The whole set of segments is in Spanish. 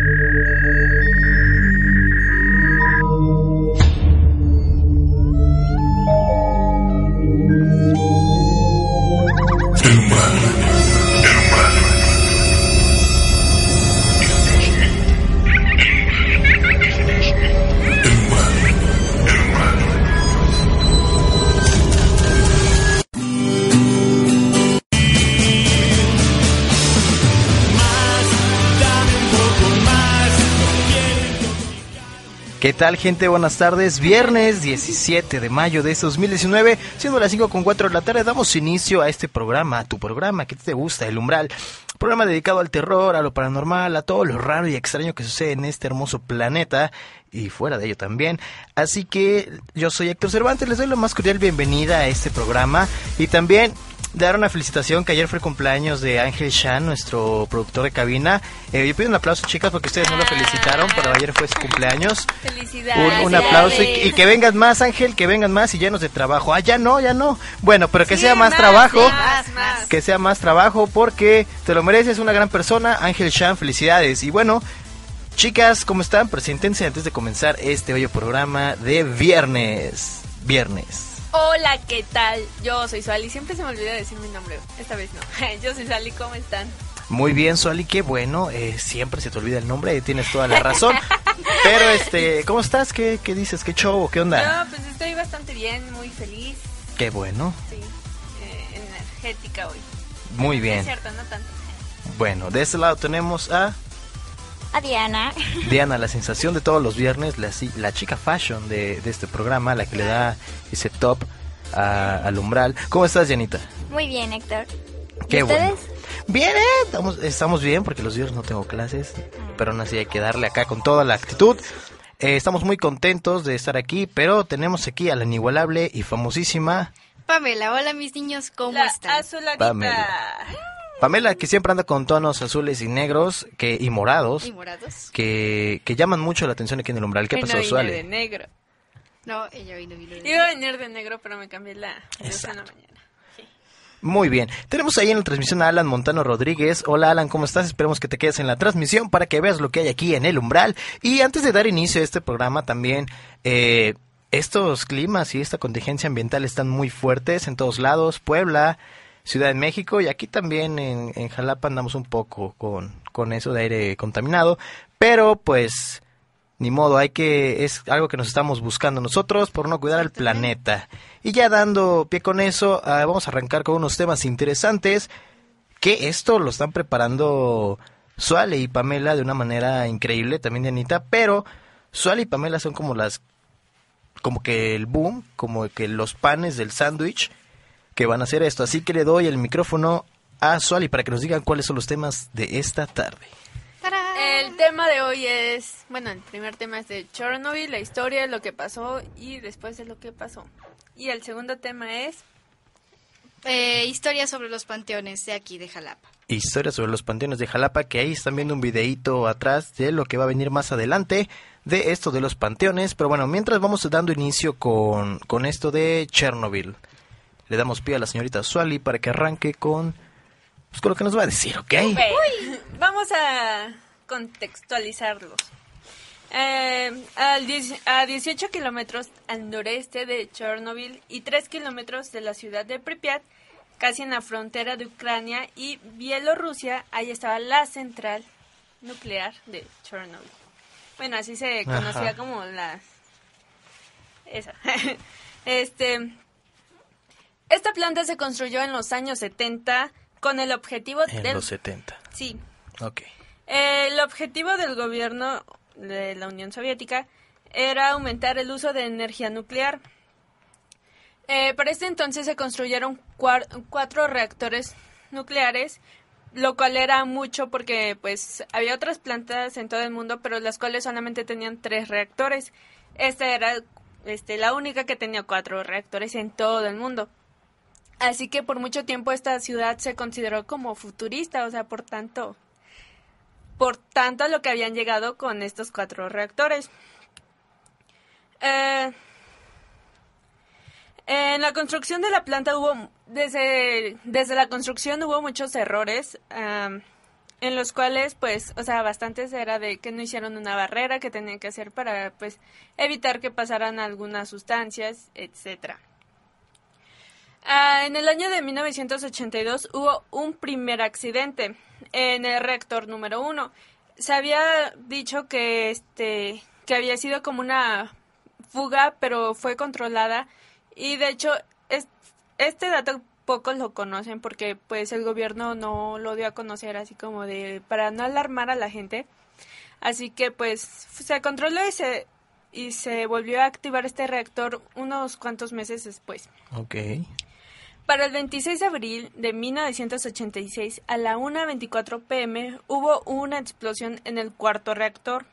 you. ¿Qué tal gente? Buenas tardes. Viernes 17 de mayo de 2019, siendo las 5 con 4 de la tarde, damos inicio a este programa, a tu programa que te gusta, El Umbral. Programa dedicado al terror, a lo paranormal, a todo lo raro y extraño que sucede en este hermoso planeta y fuera de ello también. Así que yo soy Héctor Cervantes, les doy la más cordial bienvenida a este programa y también dar una felicitación que ayer fue el cumpleaños de Ángel Shan, nuestro productor de cabina. Eh, yo pido un aplauso, chicas, porque ustedes no lo felicitaron, pero ayer fue su cumpleaños. Felicidades. Un, un aplauso y, y que vengan más, Ángel, que vengan más y llenos de trabajo. Ah, ya no, ya no. Bueno, pero que Sí, sea más, más, trabajo. más, más. Que sea más trabajo porque te lo mereces, una gran persona. Ángel Shan, felicidades. Y bueno, chicas, ¿cómo están? Preséntense antes de comenzar este bello programa de viernes. Viernes. Hola, ¿qué tal? Yo soy Suali. Siempre se me olvida decir mi nombre. Esta vez no. Yo soy Suali. ¿Cómo están? Muy bien, Suali, qué bueno. eh, siempre se te olvida el nombre, tienes toda la razón. Pero, este, ¿cómo estás? ¿Qué, qué dices? ¿Qué show? ¿Qué onda? No, pues estoy bastante bien, muy feliz. Qué bueno. Sí, eh, energética hoy. Muy Es bien. cierto, no tanto. Bueno, de este lado tenemos a A Diana. Diana, la sensación de todos los viernes, la, chica fashion de, de este programa, la que le da ese top a- al umbral. ¿Cómo estás, Dianita? Muy bien, Héctor. ¿Y Qué bueno. ustedes? Bien, eh, estamos, estamos bien porque los viernes no tengo clases, pero aún así hay que darle acá con toda la actitud. Eh, estamos muy contentos de estar aquí, pero tenemos aquí a la inigualable y famosísima Pamela, hola mis niños, ¿cómo La están? azuladita. Pamela. Pamela, que siempre anda con tonos azules y negros que, y morados, ¿Y morados? que, que llaman mucho la atención aquí en el umbral. ¿Qué Que pasó, no Suale? de negro. No, ella vino, vino. vino. Iba a venir de negro, pero me cambié la la mañana. Muy bien. Tenemos ahí en la transmisión a Alan Montano Rodríguez. Hola Alan, ¿cómo estás? Esperemos que te quedes en la transmisión para que veas lo que hay aquí en el umbral. Y antes de dar inicio a este programa también, eh, estos climas y esta contingencia ambiental están muy fuertes en todos lados. Puebla, Ciudad de México y aquí también en, en Jalapa andamos un poco con, con eso de aire contaminado. Pero pues... Ni modo, hay que es algo que nos estamos buscando nosotros por no cuidar al planeta. Y ya dando pie con eso, ah, vamos a arrancar con unos temas interesantes que esto lo están preparando Suale y Pamela de una manera increíble, también Dianita, pero Suale y Pamela son como las como que el boom, como que los panes del sándwich que van a hacer esto. Así que le doy el micrófono a Suali para que nos digan cuáles son los temas de esta tarde. ¡Tarán! El tema de hoy es, bueno, el primer tema es de Chernobyl, la historia de lo que pasó y después de lo que pasó. Y el segundo tema es Eh, historia sobre los panteones de aquí, de Jalapa. Historia sobre los panteones de Jalapa, que ahí están viendo un videíto atrás de lo que va a venir más adelante de esto de los panteones. Pero bueno, mientras vamos dando inicio con, con esto de Chernobyl, le damos pie a la señorita Suali para que arranque con, pues, con lo que nos va a decir, ¿ok? Ok, Vamos a contextualizarlos. Eh, al a 18 kilómetros al noreste de Chernobyl y 3 kilómetros de la ciudad de Pripyat, casi en la frontera de Ucrania y Bielorrusia, ahí estaba la central nuclear de Chernobyl. Bueno, así se Ajá. conocía como la... Esa. este... Esta planta se construyó en los años 70 con el objetivo En del... los 70. Sí, Ok. el objetivo del gobierno de la Unión Soviética era aumentar el uso de energía nuclear. Eh, para este entonces se construyeron cuatro reactores nucleares lo cual era mucho porque pues había otras plantas en todo el mundo, pero las cuales solamente tenían tres reactores. Esta era este, la única que tenía cuatro reactores en todo el mundo. Así que por mucho tiempo esta ciudad se consideró como futurista, o sea, por tanto, por tanto lo que habían llegado con estos cuatro reactores. Eh, en la construcción de la planta hubo, desde, desde la construcción hubo muchos errores, en los cuales, pues, o sea, bastantes era de que no hicieron una barrera que tenían que hacer para, pues, evitar que pasaran algunas sustancias, etcétera. Ah, en el año de 1982 hubo un primer accidente en el reactor número uno. Se había dicho que este que había sido como una fuga, pero fue controlada y de hecho este dato pocos lo conocen porque pues el gobierno no lo dio a conocer así como de para no alarmar a la gente. Así que pues se controló y se y se volvió a activar este reactor unos cuantos meses después. Ok. Para el 26 de abril de 1986 a la 1.24 pm hubo una explosión en el cuarto reactor.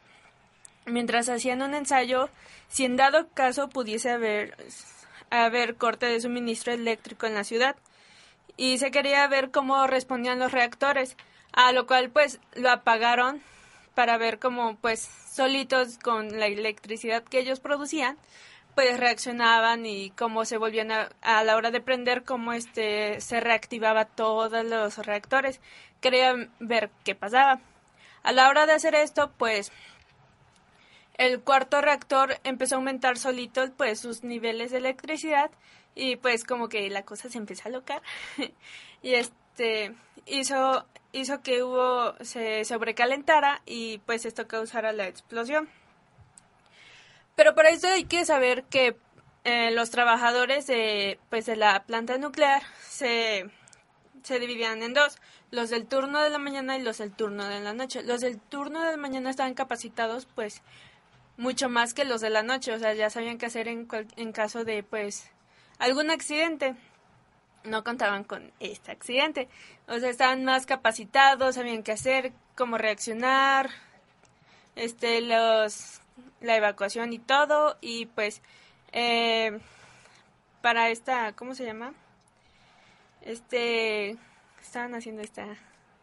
Mientras hacían un ensayo, si en dado caso pudiese haber haber corte de suministro eléctrico en la ciudad y se quería ver cómo respondían los reactores, a lo cual pues lo apagaron para ver cómo pues solitos con la electricidad que ellos producían pues reaccionaban y cómo se volvían a, a la hora de prender cómo este se reactivaba todos los reactores. Querían ver qué pasaba. A la hora de hacer esto pues el cuarto reactor empezó a aumentar solito pues sus niveles de electricidad y pues como que la cosa se empezó a locar y este hizo hizo que hubo se sobrecalentara y pues esto causara la explosión pero para eso hay que saber que eh, los trabajadores de pues de la planta nuclear se se dividían en dos, los del turno de la mañana y los del turno de la noche. Los del turno de la mañana estaban capacitados pues mucho más que los de la noche, o sea, ya sabían qué hacer en, en caso de, pues, algún accidente. No contaban con este accidente, o sea, estaban más capacitados, sabían qué hacer, cómo reaccionar, este, los, la evacuación y todo, y pues, eh, para esta, ¿cómo se llama? Este, estaban haciendo esta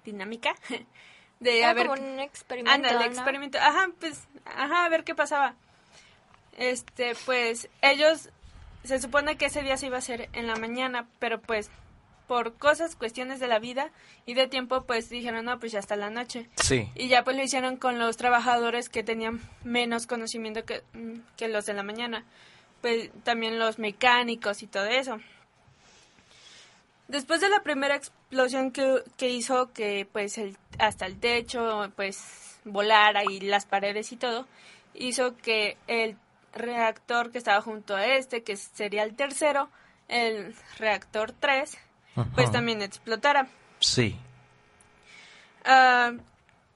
dinámica de a ver como un experimento experimento ajá pues ajá a ver qué pasaba este pues ellos se supone que ese día se iba a hacer en la mañana pero pues por cosas cuestiones de la vida y de tiempo pues dijeron no pues ya hasta la noche sí. Y ya pues lo hicieron con los trabajadores que tenían menos conocimiento que, mm, que los de la mañana. Pues también los mecánicos y todo eso. Después de la primera explosión que, que hizo que pues el, hasta el techo pues volara y las paredes y todo, hizo que el reactor que estaba junto a este, que sería el tercero, el reactor 3, pues también explotara. Sí. Uh,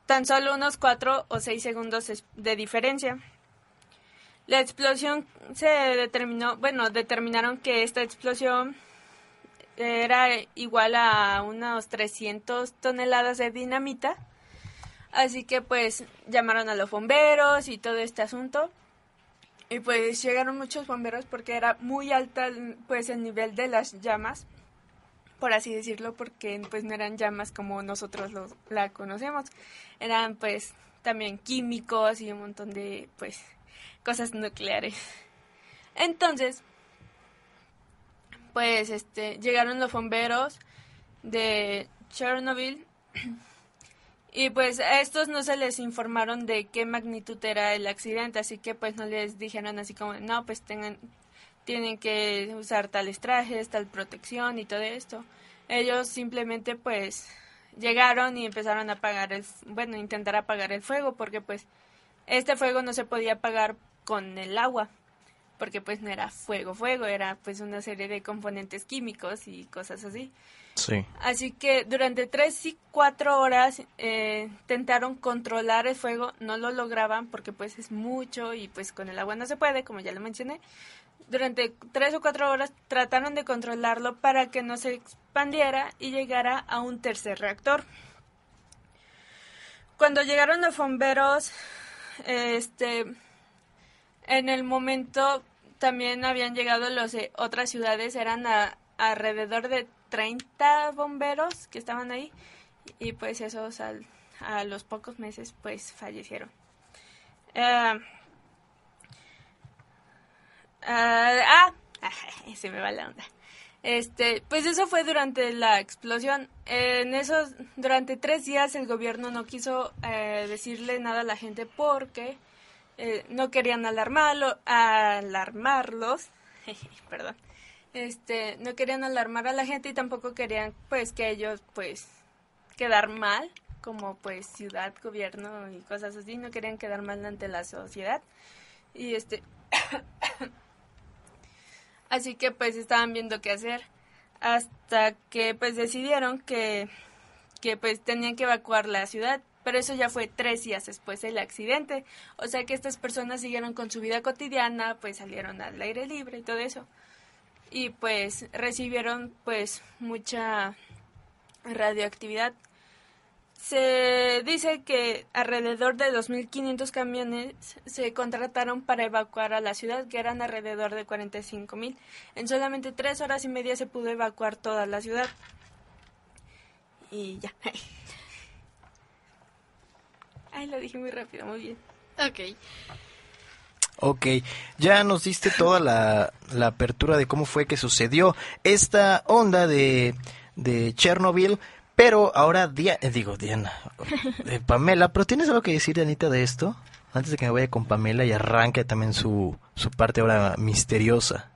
tan solo unos 4 o 6 segundos de diferencia. La explosión se determinó, bueno, determinaron que esta explosión era igual a unos 300 toneladas de dinamita. Así que pues llamaron a los bomberos y todo este asunto. Y pues llegaron muchos bomberos porque era muy alta pues el nivel de las llamas, por así decirlo, porque pues no eran llamas como nosotros los, la conocemos. Eran pues también químicos y un montón de pues cosas nucleares. Entonces, pues este llegaron los bomberos de Chernobyl y pues a estos no se les informaron de qué magnitud era el accidente, así que pues no les dijeron así como, no, pues tengan, tienen que usar tales trajes, tal protección y todo esto. Ellos simplemente pues llegaron y empezaron a apagar el, bueno, intentar apagar el fuego porque pues este fuego no se podía apagar con el agua porque pues no era fuego, fuego, era pues una serie de componentes químicos y cosas así. Sí. Así que durante tres y cuatro horas eh, intentaron controlar el fuego, no lo lograban porque pues es mucho y pues con el agua no se puede, como ya lo mencioné. Durante tres o cuatro horas trataron de controlarlo para que no se expandiera y llegara a un tercer reactor. cuando llegaron los bomberos, este, en el momento también habían llegado los otras ciudades, eran alrededor de 30 bomberos que estaban ahí y pues esos a los pocos meses pues fallecieron. Eh, ah, se me va la onda. Este, pues eso fue durante la explosión. En esos, durante tres días el gobierno no quiso eh, decirle nada a la gente porque eh, no querían alarmarlo, alarmarlos, perdón, este, no querían alarmar a la gente y tampoco querían, pues, que ellos, pues, quedar mal como, pues, ciudad, gobierno y cosas así, no querían quedar mal ante la sociedad y este Así que pues estaban viendo qué hacer hasta que pues decidieron que, que pues tenían que evacuar la ciudad. Pero eso ya fue tres días después del accidente. O sea que estas personas siguieron con su vida cotidiana, pues salieron al aire libre y todo eso. Y pues recibieron pues mucha radioactividad se dice que alrededor de 2.500 camiones se contrataron para evacuar a la ciudad, que eran alrededor de 45.000. En solamente tres horas y media se pudo evacuar toda la ciudad. Y ya. Ay, lo dije muy rápido, muy bien. Ok. Ok, ya nos diste toda la, la apertura de cómo fue que sucedió esta onda de, de Chernobyl, pero ahora, Diana, eh, digo Diana, eh, Pamela, ¿pero tienes algo que decir, Anita, de esto? Antes de que me vaya con Pamela y arranque también su, su parte ahora misteriosa.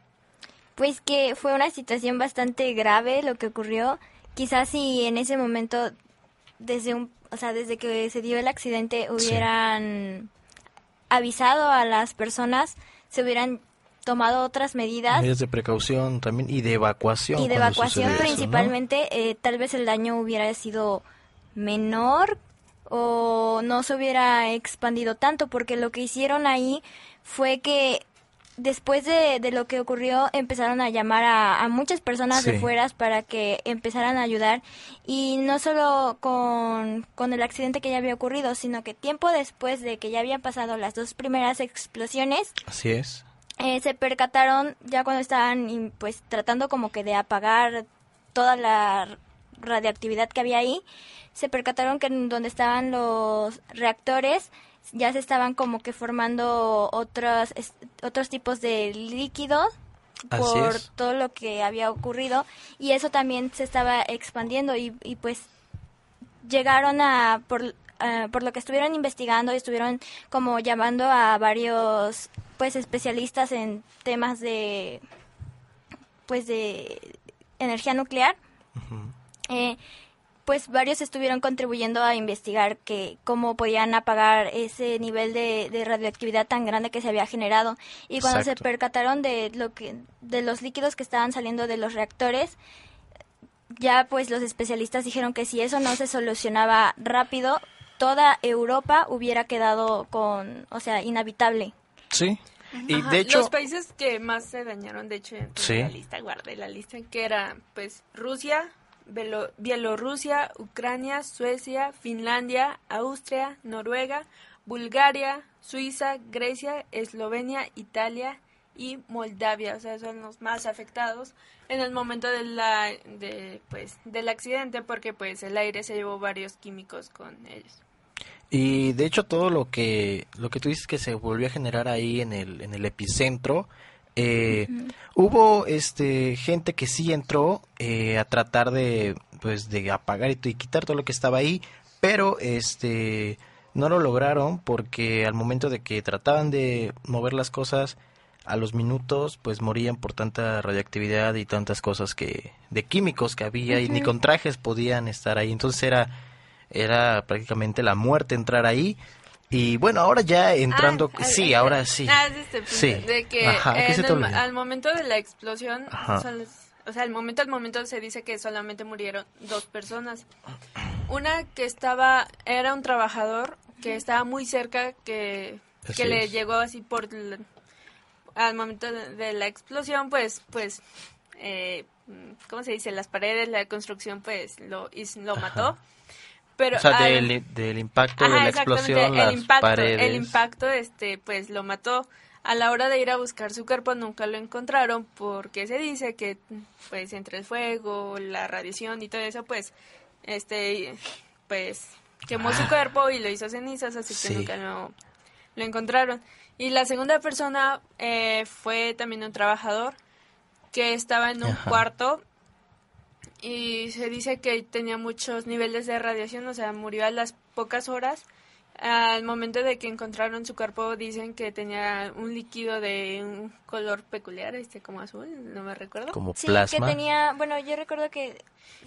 Pues que fue una situación bastante grave lo que ocurrió. Quizás si en ese momento, desde un, o sea, desde que se dio el accidente, hubieran avisado a las personas, se hubieran tomado otras medidas. Medidas de precaución también y de evacuación. Y de evacuación principalmente, eh, tal vez el daño hubiera sido menor o no se hubiera expandido tanto, porque lo que hicieron ahí fue que después de, de lo que ocurrió empezaron a llamar a, muchas personas de fuera para que empezaran a ayudar y no solo con, con el accidente que ya había ocurrido, sino que tiempo después de que ya habían pasado las dos primeras explosiones. Así es eh, se percataron ya cuando estaban pues tratando como que de apagar toda la radiactividad que había ahí, se percataron que en donde estaban los reactores ya se estaban como que formando otros otros tipos de líquidos por todo lo que había ocurrido y eso también se estaba expandiendo y, y pues llegaron a por eh, por lo que estuvieron investigando y estuvieron como llamando a varios pues especialistas en temas de pues de energía nuclear eh, pues varios estuvieron contribuyendo a investigar que cómo podían apagar ese nivel de, radioactividad tan grande que se había generado. Y cuando se percataron de lo que de los líquidos que estaban saliendo de los reactores ya pues los especialistas dijeron que si eso no se solucionaba rápido toda Europa hubiera quedado con, o sea, inhabitable. Sí. Y de hecho los países que más se dañaron, de hecho, en la lista guardé la lista que era pues Rusia, Bielorrusia, Ucrania, Suecia, Finlandia, Austria, Noruega, Bulgaria, Suiza, Grecia, Eslovenia, Italia y Moldavia, o sea, son los más afectados en el momento de la de pues del accidente porque pues el aire se llevó varios químicos con ellos. Y de hecho todo lo que lo que tú dices que se volvió a generar ahí en el en el epicentro eh, hubo este gente que sí entró eh, a tratar de pues de apagar y, quitar todo lo que estaba ahí, pero este no lo lograron porque al momento de que trataban de mover las cosas a los minutos pues morían por tanta radioactividad y tantas cosas que de químicos que había y ni con trajes podían estar ahí. Entonces era era prácticamente la muerte entrar ahí. Y bueno, ahora ya entrando, ah, sí, ahora sí. Ah, este sí. De que al momento de la explosión, o sea, al momento al momento se dice que solamente murieron dos personas. Una que estaba, era un trabajador que estaba muy cerca, que, que le llegó así por, al momento de, la explosión, pues, pues, eh, ¿cómo se dice? Las paredes, la construcción, pues, lo, lo mató Pero o sea, del, del impacto Ajá, de la explosión, las el impacto, paredes. el impacto, este, pues lo mató. A la hora de ir a buscar su cuerpo nunca lo encontraron porque se dice que, pues, entre el fuego, la radiación y todo eso, pues, este, pues, quemó su cuerpo y lo hizo cenizas, así Ah. Sí. que nunca lo, lo encontraron. Y la segunda persona eh, fue también un trabajador que estaba en un Ajá. cuarto y se dice que tenía muchos niveles de radiación, o sea, murió a las pocas horas. Al momento de que encontraron su cuerpo dicen que tenía un líquido de un color peculiar, este como azul, no me recuerdo. como Sí, plasma. que tenía, bueno, yo recuerdo que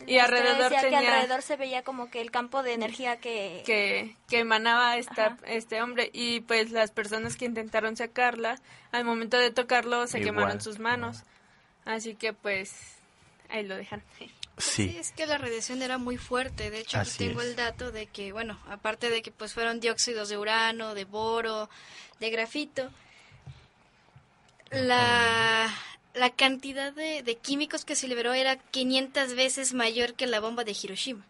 Y alrededor decía tenía- que alrededor se veía como que el campo de energía que, que, que emanaba esta, Ajá. este hombre y pues las personas que intentaron sacarla al momento de tocarlo se Igual. quemaron sus manos así que pues ahí lo dejan Sí, Sí, es que la radiación era muy fuerte. De hecho, Así tengo es. el dato de que, bueno, aparte de que pues fueron dióxidos de urano, de boro, de grafito, la, la cantidad de, de químicos que se liberó era 500 veces mayor que la bomba de Hiroshima.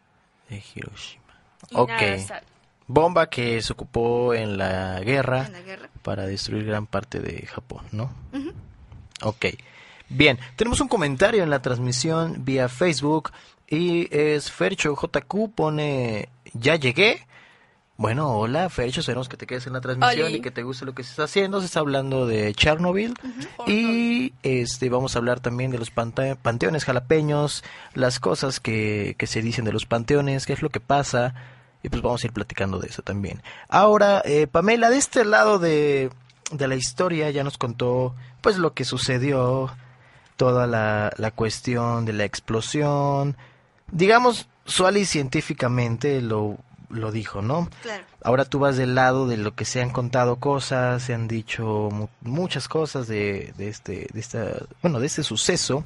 de Hiroshima. Y Ok. nada, Bomba que se ocupó en la guerra En la guerra. para destruir gran parte de Japón, ¿no? Ujú. Ok. Bien, tenemos un comentario en la transmisión vía Facebook y es Fercho JQ pone ya llegué. Bueno, hola Fercho, esperemos que te quedes en la transmisión Oli. y que te guste lo que se está haciendo. Se está hablando de Chernobyl y este vamos a hablar también de los panteones jalapeños, las cosas que, que se dicen de los panteones, qué es lo que pasa y pues vamos a ir platicando de eso también. Ahora, eh, Pamela, de este lado de, de la historia ya nos contó pues lo que sucedió, toda la, la cuestión de la explosión, digamos, y científicamente lo, lo dijo, ¿no? Claro. Ahora tú vas del lado de lo que se han contado cosas, se han dicho mu- muchas cosas de, de este, de esta, bueno, de este suceso.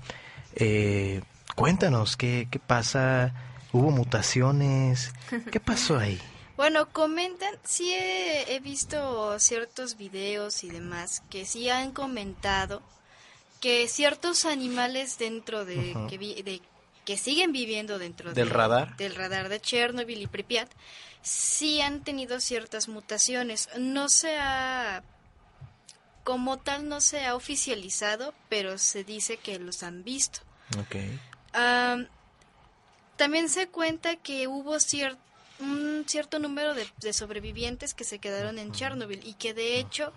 Eh, cuéntanos qué, qué pasa, hubo mutaciones, qué pasó ahí. Bueno, comentan, sí he, he visto ciertos videos y demás que sí han comentado que ciertos animales dentro de, que, vi- de- que siguen viviendo dentro Del de- radar. del radar de Chernobyl y Pripyat sí han tenido ciertas mutaciones. No se ha como tal no se ha oficializado, pero se dice que los han visto. También se cuenta que hubo cier- un cierto número de, de sobrevivientes que se quedaron en Chernobyl y que de hecho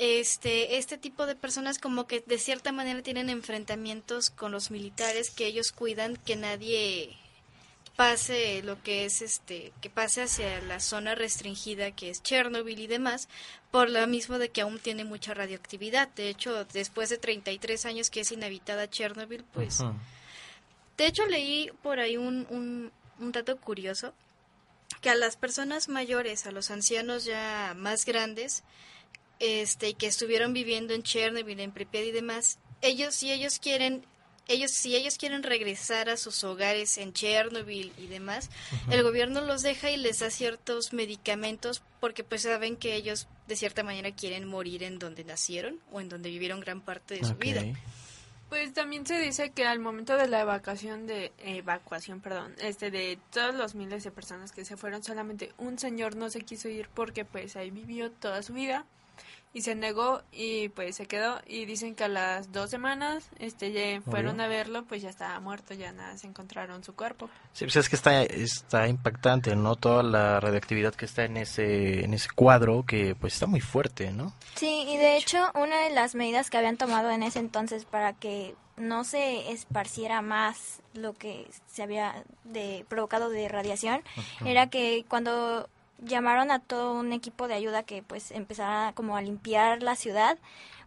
este este tipo de personas como que de cierta manera tienen enfrentamientos con los militares que ellos cuidan que nadie pase lo que es este que pase hacia la zona restringida que es Chernobyl y demás por lo mismo de que aún tiene mucha radioactividad. De hecho después de 33 años que es inhabitada Chernobyl pues de hecho, leí por ahí un, un, un dato curioso, que a las personas mayores, a los ancianos ya más grandes, este, y que estuvieron viviendo en Chernobyl, en Pripyat y demás, ellos si ellos quieren, ellos si ellos quieren regresar a sus hogares en Chernobyl y demás, el gobierno los deja y les da ciertos medicamentos porque pues saben que ellos de cierta manera quieren morir en donde nacieron o en donde vivieron gran parte de su vida. Pues también se dice que al momento de la evacuación de evacuación, perdón, este de todos los miles de personas que se fueron, solamente un señor no se quiso ir porque pues ahí vivió toda su vida y se negó y pues se quedó y dicen que a las dos semanas este ya fueron a verlo pues ya estaba muerto ya nada se encontraron su cuerpo Sí, pues es que está, está impactante, ¿no? Toda la radioactividad que está en ese, en ese cuadro, que pues está muy fuerte, ¿no? Sí, y de hecho, una de las medidas que habían tomado en ese entonces para que no se esparciera más lo que se había de, provocado de radiación era que cuando llamaron a todo un equipo de ayuda que pues empezara como a limpiar la ciudad,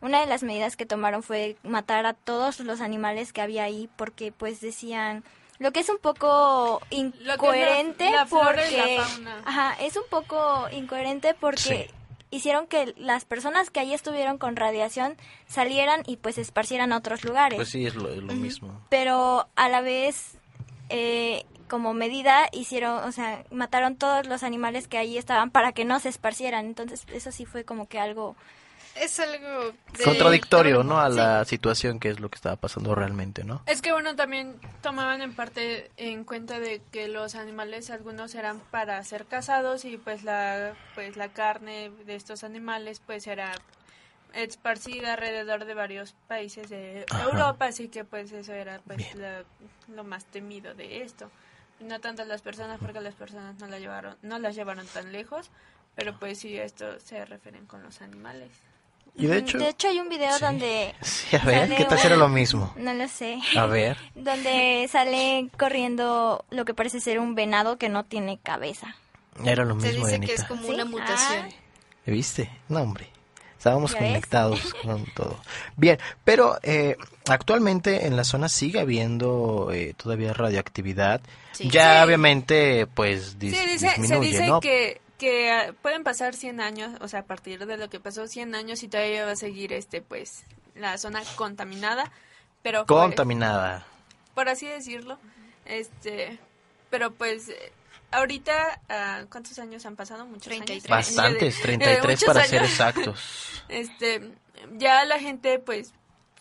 una de las medidas que tomaron fue matar a todos los animales que había ahí porque pues decían lo que es un poco la- incoherente la la porque fauna. ajá, es un poco incoherente porque Sí. hicieron que las personas que ahí estuvieron con radiación salieran y pues esparcieran a otros lugares. Pues sí, es lo, es lo mismo. Pero a la vez, eh, como medida hicieron, o sea, mataron todos los animales que ahí estaban para que no se esparcieran. Entonces, eso sí fue como que algo Es algo... de- Contradictorio, ¿no? A Sí. la situación que es lo que estaba pasando realmente, ¿no? Es que bueno, también tomaban en parte en cuenta de que los animales algunos eran para ser cazados y pues la pues la carne de estos animales pues era esparcida alrededor de varios países de Ajá. Europa, así que pues eso era pues la- lo más temido de esto. No tanto las personas porque las personas no la llevaron no las llevaron tan lejos, pero pues sí esto se refieren con los animales. Y de hecho... De hecho, hay un video Sí. donde... Sí, a ver, ¿qué tal era lo mismo? No lo sé. A ver. Donde sale corriendo lo que parece ser un venado que no tiene cabeza. Era lo Se mismo, dice que Anita. es como ¿Sí? una mutación. Ah. ¿Viste? No, hombre. Estábamos conectados con todo. Bien, pero eh, actualmente en la zona sigue habiendo eh, todavía radioactividad. Sí. Ya Sí. obviamente pues dis- Sí, dice, se disminuye, dice ¿no? que, que ah, pueden pasar 100 años, o sea, a partir de lo que pasó 100 años y todavía va a seguir este pues la zona contaminada, pero pues, Contaminada. por así decirlo, este, pero pues ahorita ah, ¿cuántos años han pasado? Muchos 33. años. Bastantes, Eh, 33 muchos para años. ser exactos. Este, ya la gente pues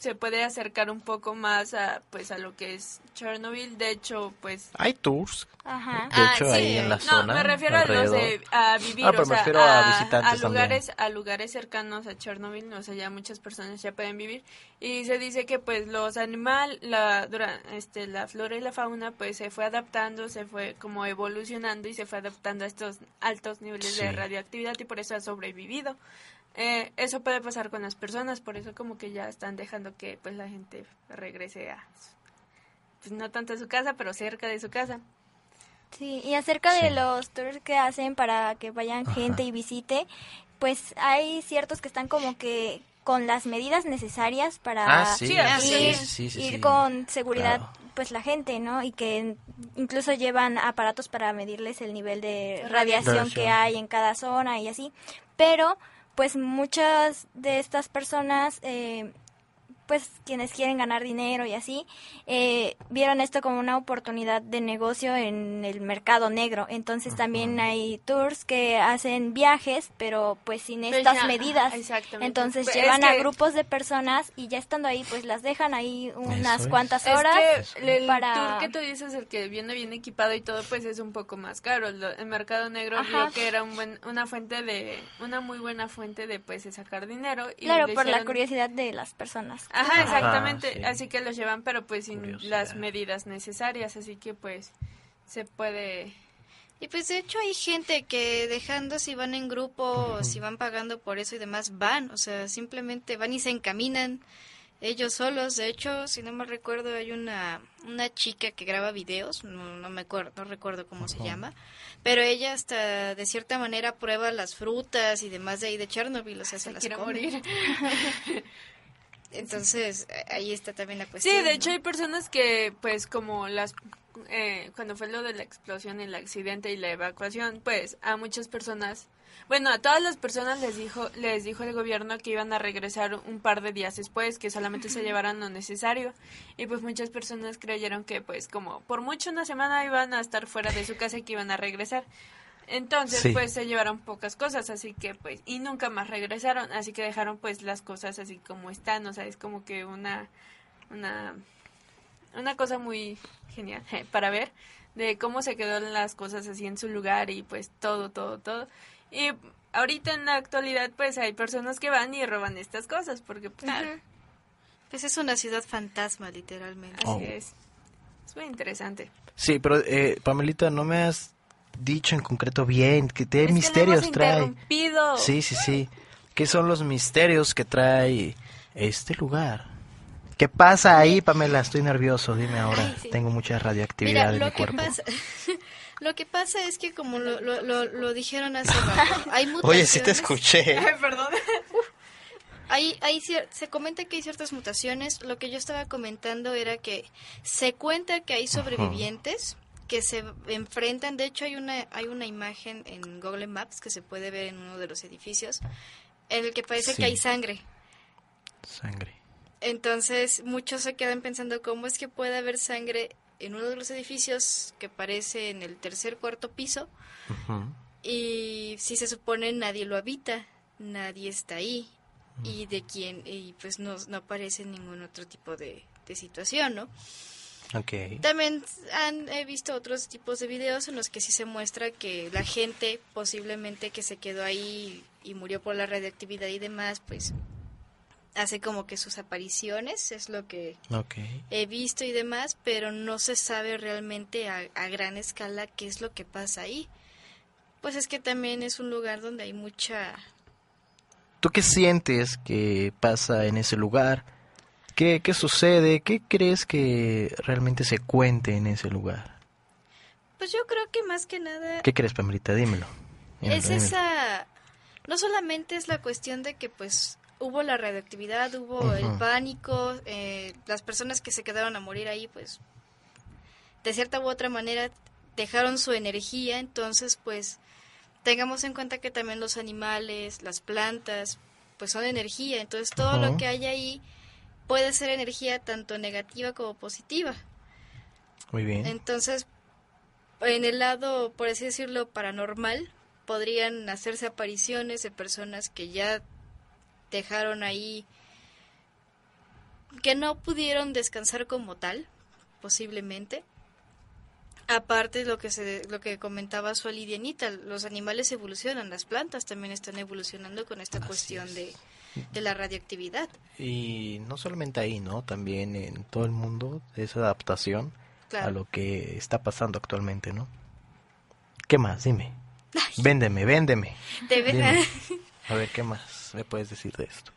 se puede acercar un poco más a pues a lo que es Chernobyl, de hecho, pues Hay tours, Ajá. de Ah, hecho, sí. ahí en la No, zona. me refiero a los de a vivir, Ah, pero o me sea, a a, visitantes a lugares, a lugares cercanos a Chernobyl, o sea, ya muchas personas ya pueden vivir y se dice que pues los animales, la dura, este la flora y la fauna pues se fue adaptando, se fue como evolucionando y se fue adaptando a estos altos niveles Sí. de radioactividad y por eso ha sobrevivido. Eh, eso puede pasar con las personas, por eso como que ya están dejando que pues la gente regrese a su- pues no tanto a su casa, pero cerca de su casa. Sí, y acerca de los tours que hacen para que vayan gente y visite, pues hay ciertos que están como que con las medidas necesarias para Ah, sí, ir, sí, sí, sí, ir sí. con seguridad Claro. pues la gente, ¿no? Y que incluso llevan aparatos para medirles el nivel de radiación, Radiación. que hay en cada zona y así. Pero pues muchas de estas personas eh, pues quienes quieren ganar dinero y así, eh, vieron esto como una oportunidad de negocio en el mercado negro. Entonces también hay tours que hacen viajes, pero pues sin Pues estas ya, medidas. exactamente. Entonces Pues llevan es a grupos de personas y ya estando ahí, pues las dejan ahí unas es. cuantas Es horas que el para... tour que tú dices, el que viene bien equipado y todo, pues es un poco más caro. Lo- El mercado negro Ajá. vio que era un buen, una fuente de, una muy buena fuente de pues de sacar dinero. Y Claro, por la curiosidad de las personas. Ajá, Ajá, exactamente. sí. Así que los llevan, pero pues sin Curiosidad. las medidas necesarias. Así que pues se puede. Y pues de hecho hay gente que dejando si van en grupo o si van pagando por eso y demás van, o sea, simplemente van y se encaminan ellos solos. De hecho, si no me recuerdo, hay una, una chica que graba videos, no, no me acuerdo, no recuerdo cómo se llama, pero ella hasta de cierta manera prueba las frutas y demás de ahí de Chernobyl, o sea, se, Se las quiere come. morir. Entonces, eh, ahí está también la cuestión. Sí, de hecho ¿no? hay personas que, pues, como las, eh, cuando fue lo de la explosión, el accidente y la evacuación, pues, a muchas personas, bueno, a todas las personas les dijo, les dijo el gobierno que iban a regresar un par de días después, que solamente se llevaran lo necesario, y pues muchas personas creyeron que, pues, como por mucho una semana iban a estar fuera de su casa y que iban a regresar. Entonces, Sí. pues se llevaron pocas cosas, así que pues, y nunca más regresaron, así que dejaron pues las cosas así como están, o sea, es como que una, una, una cosa muy genial eh, para ver de cómo se quedaron las cosas así en su lugar y pues todo, todo, todo. Y ahorita en la actualidad pues hay personas que van y roban estas cosas, porque pues, Pues es una ciudad fantasma, literalmente. así Oh. es. Es muy interesante. Sí, pero eh, Pamelita, no me has dicho en concreto bien qué Es que misterios hemos trae. interrumpido. Sí, sí, sí. ¿Qué son los misterios que trae este lugar? ¿Qué pasa ahí, Pamela? Estoy nervioso, dime ahora. Ay, sí. Tengo mucha radioactividad Mira, en lo mi que cuerpo. pasa, lo que pasa es que como lo, lo, lo, lo dijeron hace rato, hay mutaciones. Oye, sí te escuché. Perdón. Hay, hay se comenta que hay ciertas mutaciones. Lo que yo estaba comentando era que se cuenta que hay sobrevivientes que se enfrentan. De hecho, hay una, hay una imagen en Google Maps que se puede ver en uno de los edificios en el que parece Sí. que hay sangre. Sangre. Entonces, muchos se quedan pensando cómo es que puede haber sangre en uno de los edificios que parece en el tercer cuarto piso y si se supone nadie lo habita, nadie está ahí y de quién y pues no, no aparece ningún otro tipo de, de situación, ¿no? Ok. También han he visto otros tipos de videos en los que sí se muestra que la gente posiblemente que se quedó ahí y murió por la radiactividad y demás, pues hace como que sus apariciones, es lo que he visto y demás, pero no se sabe realmente a, a gran escala qué es lo que pasa ahí. Pues es que también es un lugar donde hay mucha... ¿Tú qué sientes que pasa en ese lugar? ¿Qué, qué sucede? ¿Qué crees que realmente se cuente en ese lugar? Pues yo creo que más que nada ¿Qué crees, Pamelita? Dímelo. Dímelo, es dímelo. esa... No solamente es la cuestión de que pues hubo la radioactividad, hubo el pánico, eh, las personas que se quedaron a morir ahí pues de cierta u otra manera dejaron su energía, entonces pues tengamos en cuenta que también los animales, las plantas, pues son energía, entonces todo lo que hay ahí puede ser energía tanto negativa como positiva. Muy bien. Entonces, en el lado, por así decirlo, paranormal, podrían hacerse apariciones de personas que ya dejaron ahí, que no pudieron descansar como tal, posiblemente. Aparte lo que se, lo que comentaba su Dianita, los animales evolucionan, las plantas también están evolucionando con esta Así cuestión es. de, de la radioactividad. Y no solamente ahí, ¿no? También en todo el mundo, esa adaptación Claro. a lo que está pasando actualmente, ¿no? ¿Qué más? Dime. Véndeme, véndeme. De verdad. Dime. A ver, ¿qué más me puedes decir de esto?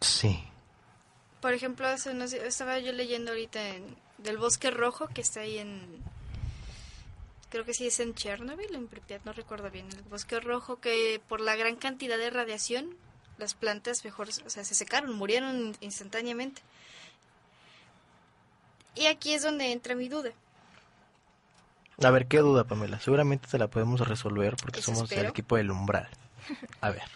Sí. Por ejemplo, hace unos estaba yo leyendo ahorita en, del bosque rojo que está ahí en... Creo que sí es en Chernobyl, en Pripyat, no recuerdo bien. El bosque rojo que por la gran cantidad de radiación, las plantas mejor, o sea, se secaron, murieron instantáneamente. Y aquí es donde entra mi duda. A ver, ¿qué duda, Pamela? Seguramente te la podemos resolver porque Eso somos el espero. equipo del umbral. A ver.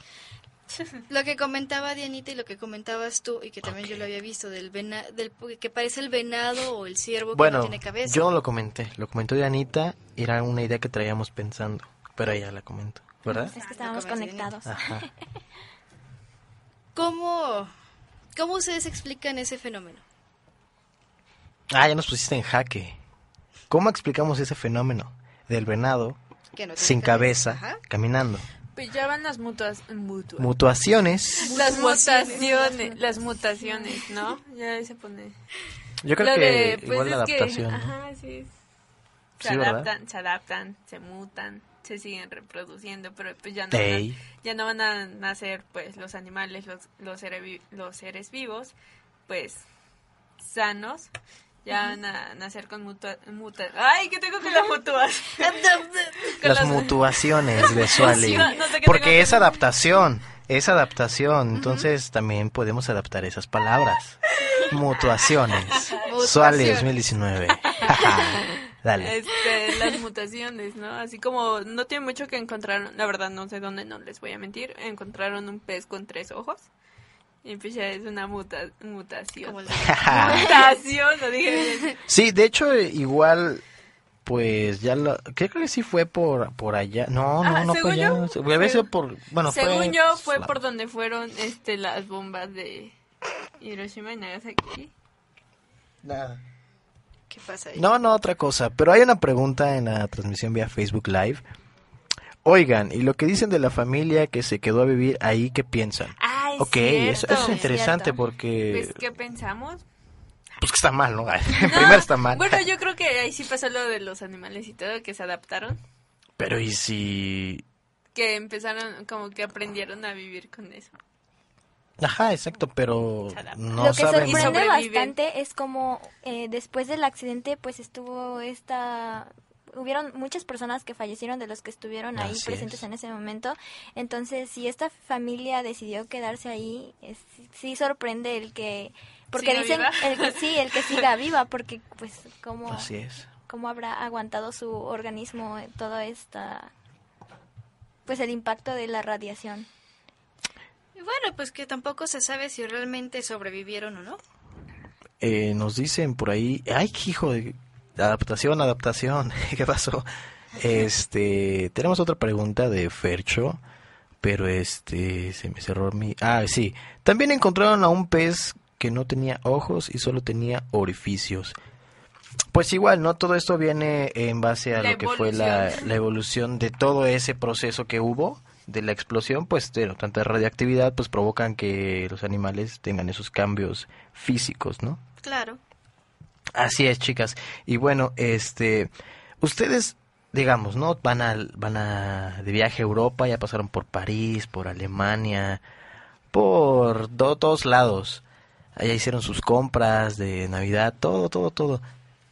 Lo que comentaba Dianita y lo que comentabas tú, y que también yo lo había visto, del, vena, del que parece el venado o el ciervo que Bueno, no tiene cabeza. yo no lo comenté. Lo comentó Dianita. Era una idea que traíamos pensando. Pero ella la comentó, ¿verdad? Es que estábamos que conectados. Ajá. ¿Cómo, ¿Cómo ustedes explican ese fenómeno? Ah, ya nos pusiste en jaque. ¿Cómo explicamos ese fenómeno del venado Que no sin cabeza caminando? Ya van las mutuas, mutuas. Mutuaciones. las mutaciones, las mutaciones, ¿no? Ya se pone. Yo creo Lo que de, pues, igual la es que, adaptación. ¿no? ajá, sí. Se Sí, ¿verdad? adaptan, se adaptan, se mutan, se siguen reproduciendo, pero pues ya no, van ya no van a nacer pues los animales, los los, seres los seres vivos, pues sanos. Ya van a nacer con mutua, muta- Ay, que tengo que la mutuas. Con Las las- mutuaciones de Suali. No sé Porque que- es adaptación. Es adaptación. Entonces también podemos adaptar esas palabras. Mutuaciones. Suali 2019. Dale. Este, las mutaciones, ¿no? Así como no tiene mucho que encontraron, la verdad no sé dónde, no les voy a mentir, encontraron un pez con tres ojos. Es una muta, mutación. Mutación, lo dije bien. Sí, de hecho, igual, pues ya lo. Creo que sí fue por, por allá. No, no, Ah, no fue según allá. yo, por. Bueno, fue. Según yo, fue la- por donde fueron este las bombas de Hiroshima y Nagasaki. Nada. ¿Qué pasa ahí? No, no, otra cosa. Pero hay una pregunta en la transmisión vía Facebook Live. Oigan, y lo que dicen de la familia que se quedó a vivir ahí, ¿qué piensan? Ah, es ok, eso, cierto. eso es interesante porque. Pues, ¿qué pensamos? Pues que está mal, ¿no? No, Primero está mal. Bueno, yo creo que ahí sí pasó lo de los animales y todo, que se adaptaron. Pero ¿y si...? Que empezaron, como que aprendieron a vivir con eso. Ajá, exacto, pero no Lo que saben... Sorprende bastante es como eh, después del accidente pues estuvo esta hubieron muchas personas que fallecieron de los que estuvieron ahí Así presentes es. en ese momento entonces si esta familia decidió quedarse ahí es- sí sorprende el que porque ¿Siga dicen viva? el que sí el que siga viva porque pues cómo Así es. cómo habrá aguantado su organismo toda esta pues el impacto de la radiación bueno, pues que tampoco se sabe si realmente sobrevivieron o no. eh, nos dicen por ahí, ay, hijo de adaptación, adaptación, ¿qué pasó? Este, tenemos otra pregunta de Fercho, pero este, se me cerró mi, ah, sí, también encontraron a un pez que no tenía ojos y solo tenía orificios. Pues igual, ¿no? Todo esto viene en base a La lo que fue la, evolución. la evolución de todo ese proceso que hubo de la explosión, pues bueno, tanta radiactividad pues provocan que los animales tengan esos cambios físicos, ¿no? Claro. Así es, chicas. Y bueno, este, ustedes, digamos, ¿no? Van a, van a de viaje a Europa, ya pasaron por París, por Alemania, por do- todos lados. Allá hicieron sus compras de Navidad, todo, todo, todo.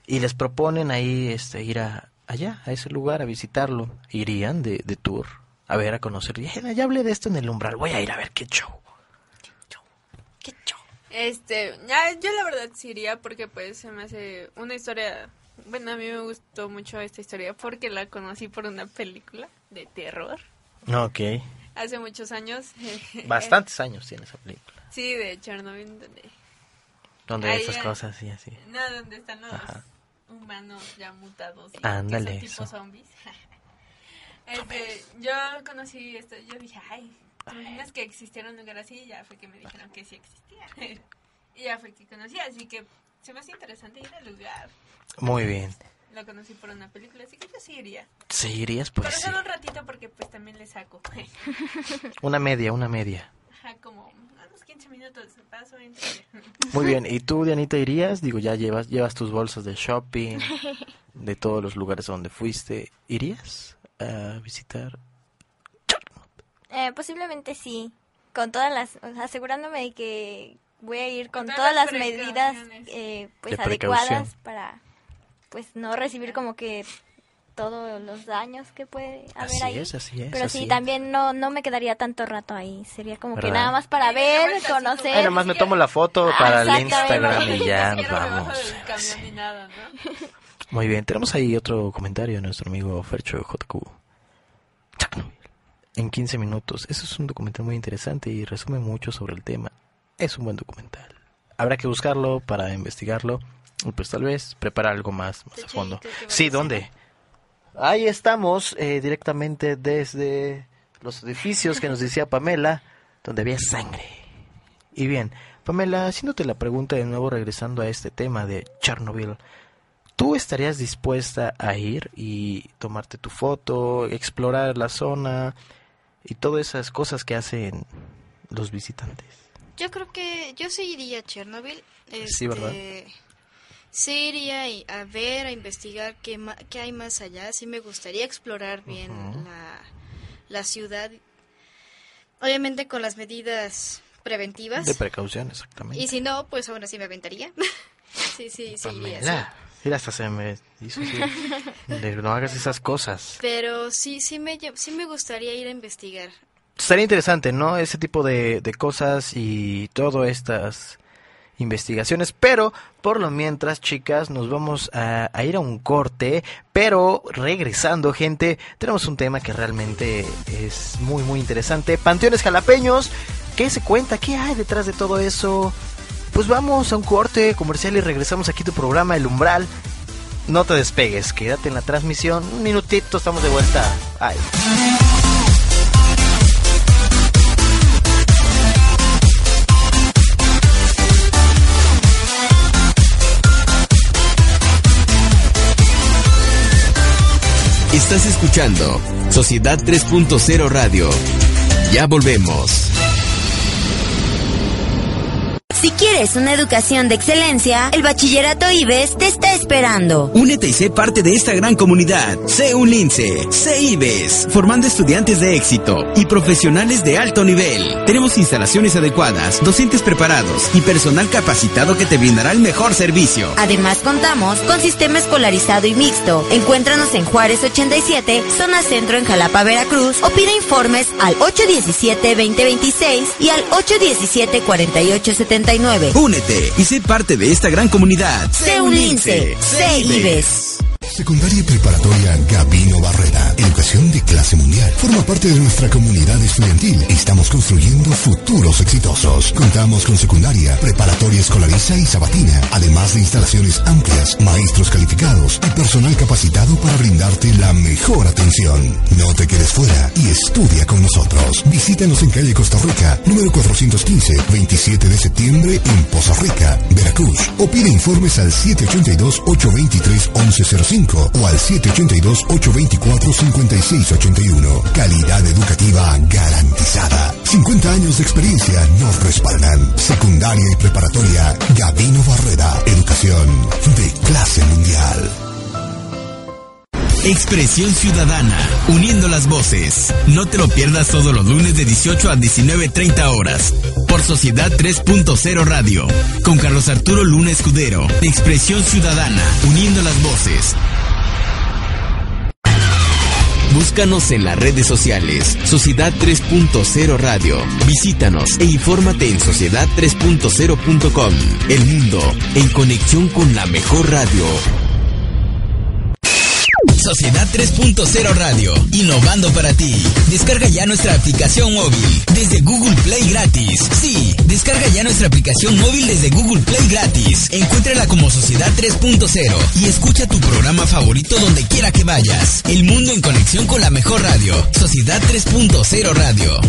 Y les proponen ahí, este, ir a, allá, a ese lugar, a visitarlo. Irían de, de tour, a ver, a conocer. Ya, ya hablé de esto en el umbral, voy a ir a ver qué show. Qué show. Este, ya, yo la verdad sí iría porque pues se me hace una historia, bueno, a mí me gustó mucho esta historia porque la conocí por una película de terror Ok. hace muchos años. Bastantes años tiene esa película. Sí, de Chernobyl, donde, Donde esas cosas, y así. no, donde están los Ajá. humanos ya mutados y Ándale, que son tipo zombies. Este, yo conocí esto, yo dije, ay, ¿te imaginas que existiera un lugar así? Y ya fue que me dijeron que sí existía. y ya fue que conocí, así que se me hace interesante ir al lugar. Muy bien. Lo conocí por una película, así que yo sí iría. ¿Sí irías? Pues Pero sí. solo un ratito porque pues también le saco. Una media, una media. Ajá, como unos 15 minutos paso. Muy bien. ¿Y tú, Dianita, irías? Digo, ya llevas, llevas tus bolsas de shopping, de todos los lugares a donde fuiste. ¿Irías a visitar? Eh, posiblemente sí, con todas las, o sea, asegurándome de que voy a ir con, Con todas todas las medidas eh, pues adecuadas para pues no recibir como que todos los daños que puede haber Así ahí. es, así es. Pero así sí, es. también no, no me quedaría tanto rato ahí. Sería como que nada más para ver, conocer. Ay, nomás me tomo la foto Ah, para el. Instagram y ya Ni nos vamos. nada. Muy bien, tenemos ahí otro comentario de nuestro amigo Fercho JQ. En 15 minutos. Eso es un documental muy interesante y resume mucho sobre el tema. Es un buen documental. Habrá que buscarlo para investigarlo y pues tal vez preparar algo más, más a fondo. Sí, ¿dónde? Ahí estamos, eh, directamente desde los edificios que nos decía Pamela, donde había sangre. Y bien, Pamela, haciéndote la pregunta de nuevo, regresando a este tema de Chernobyl, ¿tú estarías dispuesta a ir y tomarte tu foto, explorar la zona y todas esas cosas que hacen los visitantes? Yo creo que yo sí iría a Chernobyl. Sí, ¿verdad? este, Sí iría a ver, a investigar qué, qué hay más allá. Sí me gustaría explorar bien la, la ciudad. Obviamente con las medidas preventivas. De precaución, exactamente. y si no, pues aún así me aventaría. sí, sí, sí iría. sí. Mira, hasta se me hizo así, de no hagas esas cosas. Pero sí, sí me, sí me gustaría ir a investigar. Estaría interesante, ¿no? Ese tipo de, de cosas y todas estas investigaciones. Pero, por lo mientras, chicas, nos vamos a, a ir a un corte. Pero, regresando, gente, tenemos un tema que realmente es muy, muy interesante. Panteones jalapeños. ¿Qué se cuenta? ¿Qué hay detrás de todo eso? Pues vamos a un corte comercial y regresamos aquí a tu programa El Umbral. No te despegues, quédate en la transmisión. Un minutito, estamos de vuelta. Ay. Estás escuchando Sociedad 3.0 Radio. Ya volvemos. Si quieres una educación de excelencia, el Bachillerato IBES te está esperando. Únete y sé parte de esta gran comunidad. Sé un lince, sé IBES, formando estudiantes de éxito y profesionales de alto nivel. Tenemos instalaciones adecuadas, docentes preparados y personal capacitado que te brindará el mejor servicio. Además contamos con sistema escolarizado y mixto. Encuéntranos en Juárez 87, zona centro en Jalapa, Veracruz o pide informes al 817-2026 y al 817-4879. Únete y sé parte de esta gran comunidad. Sé un lince, sé IBES. Secundaria y preparatoria Gabino Barrera. Educación de clase mundial. Forma parte de nuestra comunidad estudiantil. Estamos construyendo futuros exitosos. Contamos con secundaria, preparatoria escolariza y sabatina. Además de instalaciones amplias, maestros calificados y personal capacitado para brindarte la mejor atención. No te quedes fuera y estudia con nosotros. Visítanos en calle Costa Rica, número 415, 27 de septiembre en Poza Rica, Veracruz. O pide informes al 782-823-1105 o al 782-824-5681. Calidad educativa garantizada. 50 años de experiencia nos respaldan. Secundaria y preparatoria Gabino Barrera. Educación de clase mundial. Expresión Ciudadana, uniendo las voces. No te lo pierdas todos los lunes de 18 a 19.30 horas. Por Sociedad 3.0 Radio. Con Carlos Arturo Luna Escudero. Expresión Ciudadana, uniendo las voces. Búscanos en las redes sociales, Sociedad 3.0 Radio. Visítanos e infórmate en sociedad3.0.com. El mundo en conexión con la mejor radio. Sociedad 3.0 Radio, innovando para ti. Descarga ya nuestra aplicación móvil desde Google Play gratis. Sí, descarga ya nuestra aplicación móvil desde Google Play gratis. Encuéntrala como Sociedad 3.0 y escucha tu programa favorito donde quiera que vayas. El mundo en conexión con la mejor radio. Sociedad 3.0 Radio.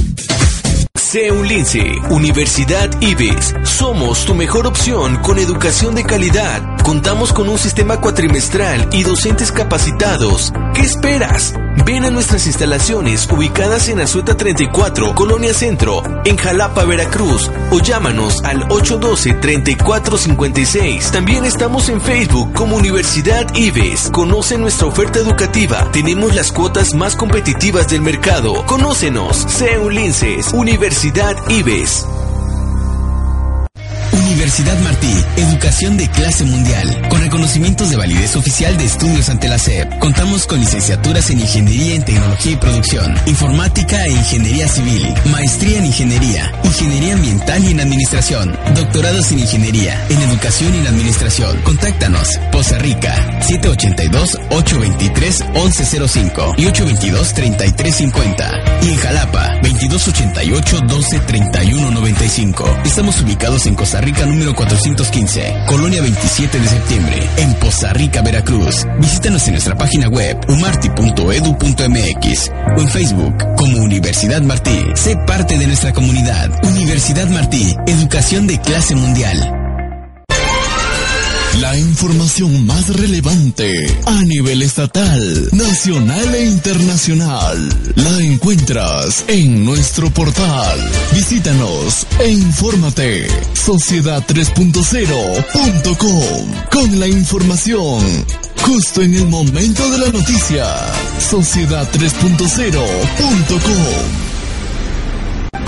CEU Lince, Universidad IBES. Somos tu mejor opción con educación de calidad. Contamos con un sistema cuatrimestral y docentes capacitados. ¿Qué esperas? Ven a nuestras instalaciones ubicadas en Azueta 34, Colonia Centro, en Jalapa, Veracruz, o llámanos al 812-3456. También estamos en Facebook como Universidad IBES. Conoce nuestra oferta educativa. Tenemos las cuotas más competitivas del mercado. Conócenos. CEU Linces, Universidad IBES. Universidad Martí, educación de clase mundial, con reconocimientos de validez oficial de estudios ante la SEP. Contamos con licenciaturas en Ingeniería en Tecnología y Producción, Informática e Ingeniería Civil, Maestría en Ingeniería, Ingeniería Ambiental y en Administración, doctorados en Ingeniería, en Educación y en Administración. Contáctanos, Poza Rica, 782-823-1105 y 822-3350. Y en Jalapa, 2288-123195. Estamos ubicados en Costa Rica número 415, Colonia 27 de septiembre, en Poza Rica, Veracruz. Visítanos en nuestra página web umarti.edu.mx o en Facebook como Universidad Martí. Sé parte de nuestra comunidad. Universidad Martí, educación de clase mundial. La información más relevante a nivel estatal, nacional e internacional la encuentras en nuestro portal. Visítanos e infórmate. Sociedad3.0.com con la información justo en el momento de la noticia. Sociedad3.0.com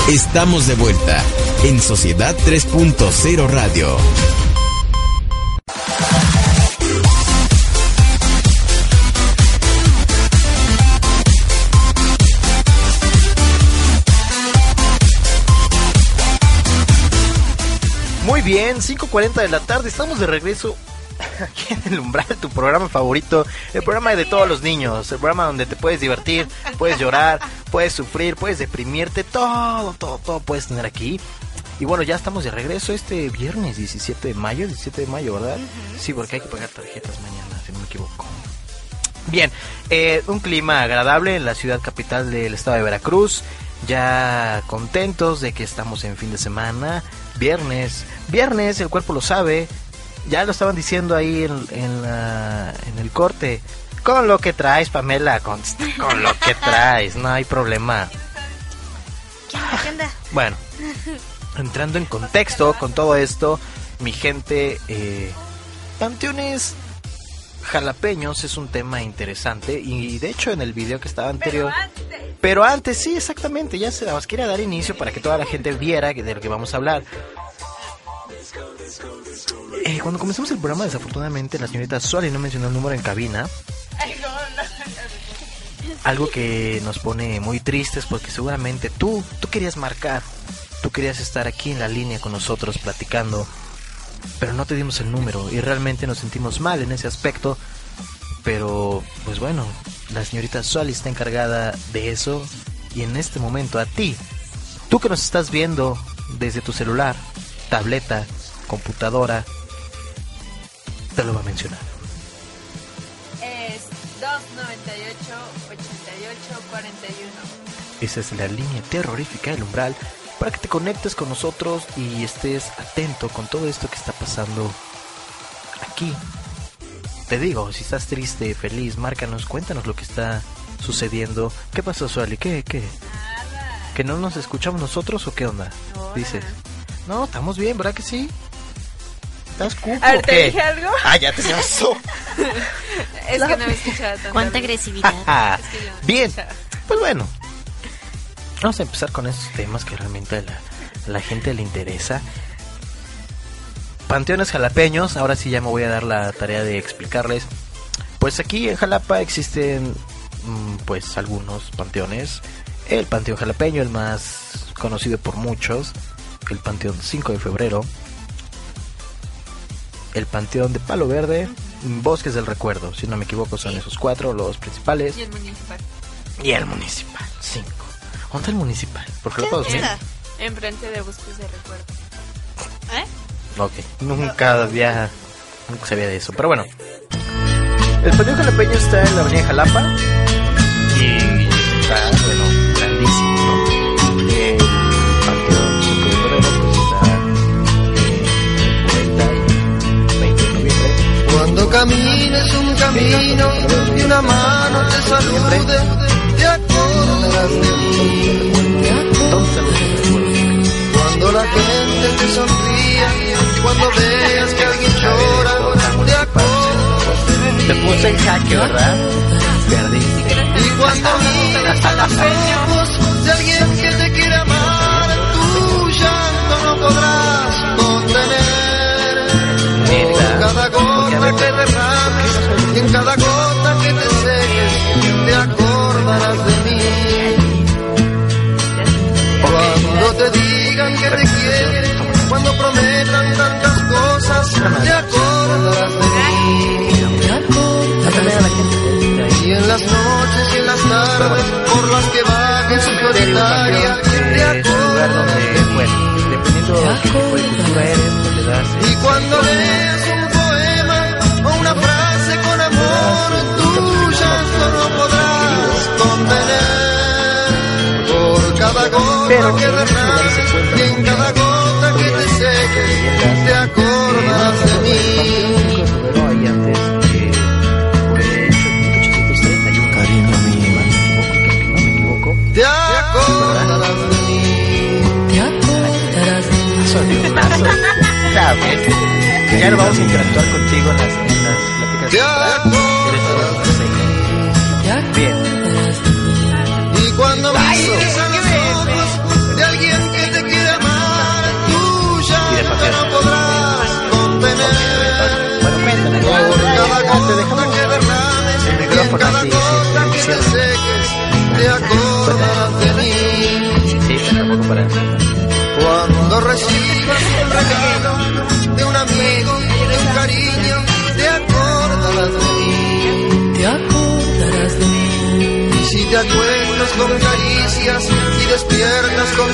Estamos de vuelta en Sociedad 3.0 Radio. Muy bien, 5.40 de la tarde, estamos de regreso aquí en el umbral, tu programa favorito, el programa de todos los niños, el programa donde te puedes divertir, puedes llorar, puedes sufrir, puedes deprimirte, todo, todo, todo puedes tener aquí. Y bueno, ya estamos de regreso este viernes 17 de mayo, 17 de mayo, ¿verdad? Sí, porque hay que pagar tarjetas mañana, si no me equivoco. Bien, eh, un clima agradable en la ciudad capital del estado de Veracruz. Ya contentos de que estamos en fin de semana, viernes, viernes, el cuerpo lo sabe. Ya lo estaban diciendo ahí en, en, la- en el corte. Con lo que traes, Pamela, con, con lo que traes, no hay problema. ¿Qué onda? ¿Qué onda? Bueno, entrando en contexto con todo esto, mi gente, eh, panteones jalapeños es un tema interesante y de hecho en el video que estaba anterior... Pero antes, sí, exactamente, ya se las quería dar inicio para que toda la gente viera de lo que vamos a hablar. Eh, cuando comenzamos el programa, desafortunadamente, la señorita Suárez no mencionó el número en cabina. Algo que nos pone muy tristes porque seguramente tú, tú querías marcar, tú querías estar aquí en la línea con nosotros platicando, pero no te dimos el número y realmente nos sentimos mal en ese aspecto Pero, pues bueno, la señorita Suali está encargada de eso. Y en este momento, a ti, tú que nos estás viendo desde tu celular, tableta, computadora, te lo va a mencionar. Es 298 88 41. Esa es la línea terrorífica del umbral para que te conectes con nosotros y estés atento con todo esto que está pasando aquí. Te digo, si estás triste, feliz, márcanos, cuéntanos lo que está sucediendo. ¿Qué pasó, Suali? ¿Qué? ¿Qué? ¿Que no nos escuchamos nosotros o qué onda? Dices. No, estamos bien, ¿verdad que sí? ¿Estás cupo A ver, o ¿te qué? dije algo? Ah, ya te pasó. es que no me escuchaba tanto. Cuánta agresividad. Ah, Es que yo no bien, escuchaba. pues bueno. Vamos a empezar con esos temas que realmente a la, a la gente le interesa. Panteones jalapeños, ahora sí ya me voy a dar la tarea de explicarles. Pues aquí en Jalapa existen mm, pues algunos panteones. El Panteón Jalapeño, el más conocido por muchos. El Panteón 5 de Febrero. El Panteón de Palo Verde. Bosques del Recuerdo, si no me equivoco son esos cuatro los principales. Y el municipal. Y el municipal, 5. ¿Dónde el municipal? Porque lo puedo ver. Enfrente de Bosques de Recuerdo. ¿Eh? Ok, nunca había. Nunca sabía de eso. Pero bueno, el Panteón Jalapeño está en la avenida Jalapa. Y está, bueno, grandísimo, ¿no? El Panteón 5 de Febrero, pues está. eh, 40 y 20 de noviembre. Cuando camines un camino y una mano te salude, Y cuando mires a los ojos de alguien que te quiere amar, tu llanto no podrás contener. Por cada gota que derrames y en cada gota que te seques, te acordarás de mí. Cuando te digan que te quieren, cuando prometan tantas cosas, te acordarás de mí. En las noches y en las tardes, por las que solitaria, te lugar acordarás de donde, bueno, dependiendo de qué tipo de cultura eres, pues le das Y cuando leas un poema o una frase con amor, tu llanto no podrás contener. Por cada gota que derrames y en cada gota que te seques, te acordarás Mazo. Ya. Ya no vamos a interactuar contigo en las, en las pláticas. Eres una Bien. Y cuando mires a los ojos de alguien que te quiere amar, tu llanto no podrás contener. Bueno, cuéntame. Ya, te dejamos sin Cuando recibas un regalo de un amigo, de un cariño, te acordarás de mí. Te acordarás de mí. Y si te acuestas con caricias y despiertas con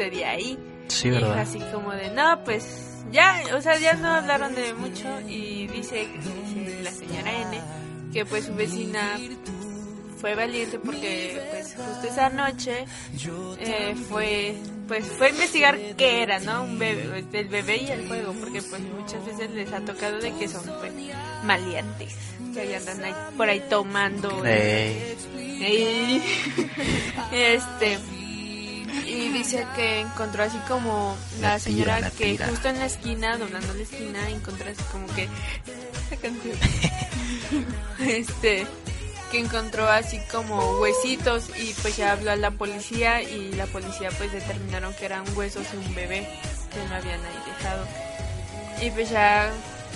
qué sucedía ahí. Sí, Y ¿verdad? así como de, no, pues ya, o sea, ya no hablaron de mucho y dice, dice la señora N que pues su vecina fue valiente porque pues justo esa noche eh, fue pues fue a investigar qué era, ¿no? Un bebé, el bebé y el juego, porque pues muchas veces les ha tocado de que son pues maleantes, que ahí andan ahí, por ahí tomando. Eh. Y, este y dice que encontró así como la La señora tira, la que tira. justo en la esquina, doblando la esquina, encontró así como que esa canción. este que encontró así como huesitos y pues ya habló a la policía y la policía pues determinaron que eran huesos de un bebé que lo habían ahí dejado y pues ya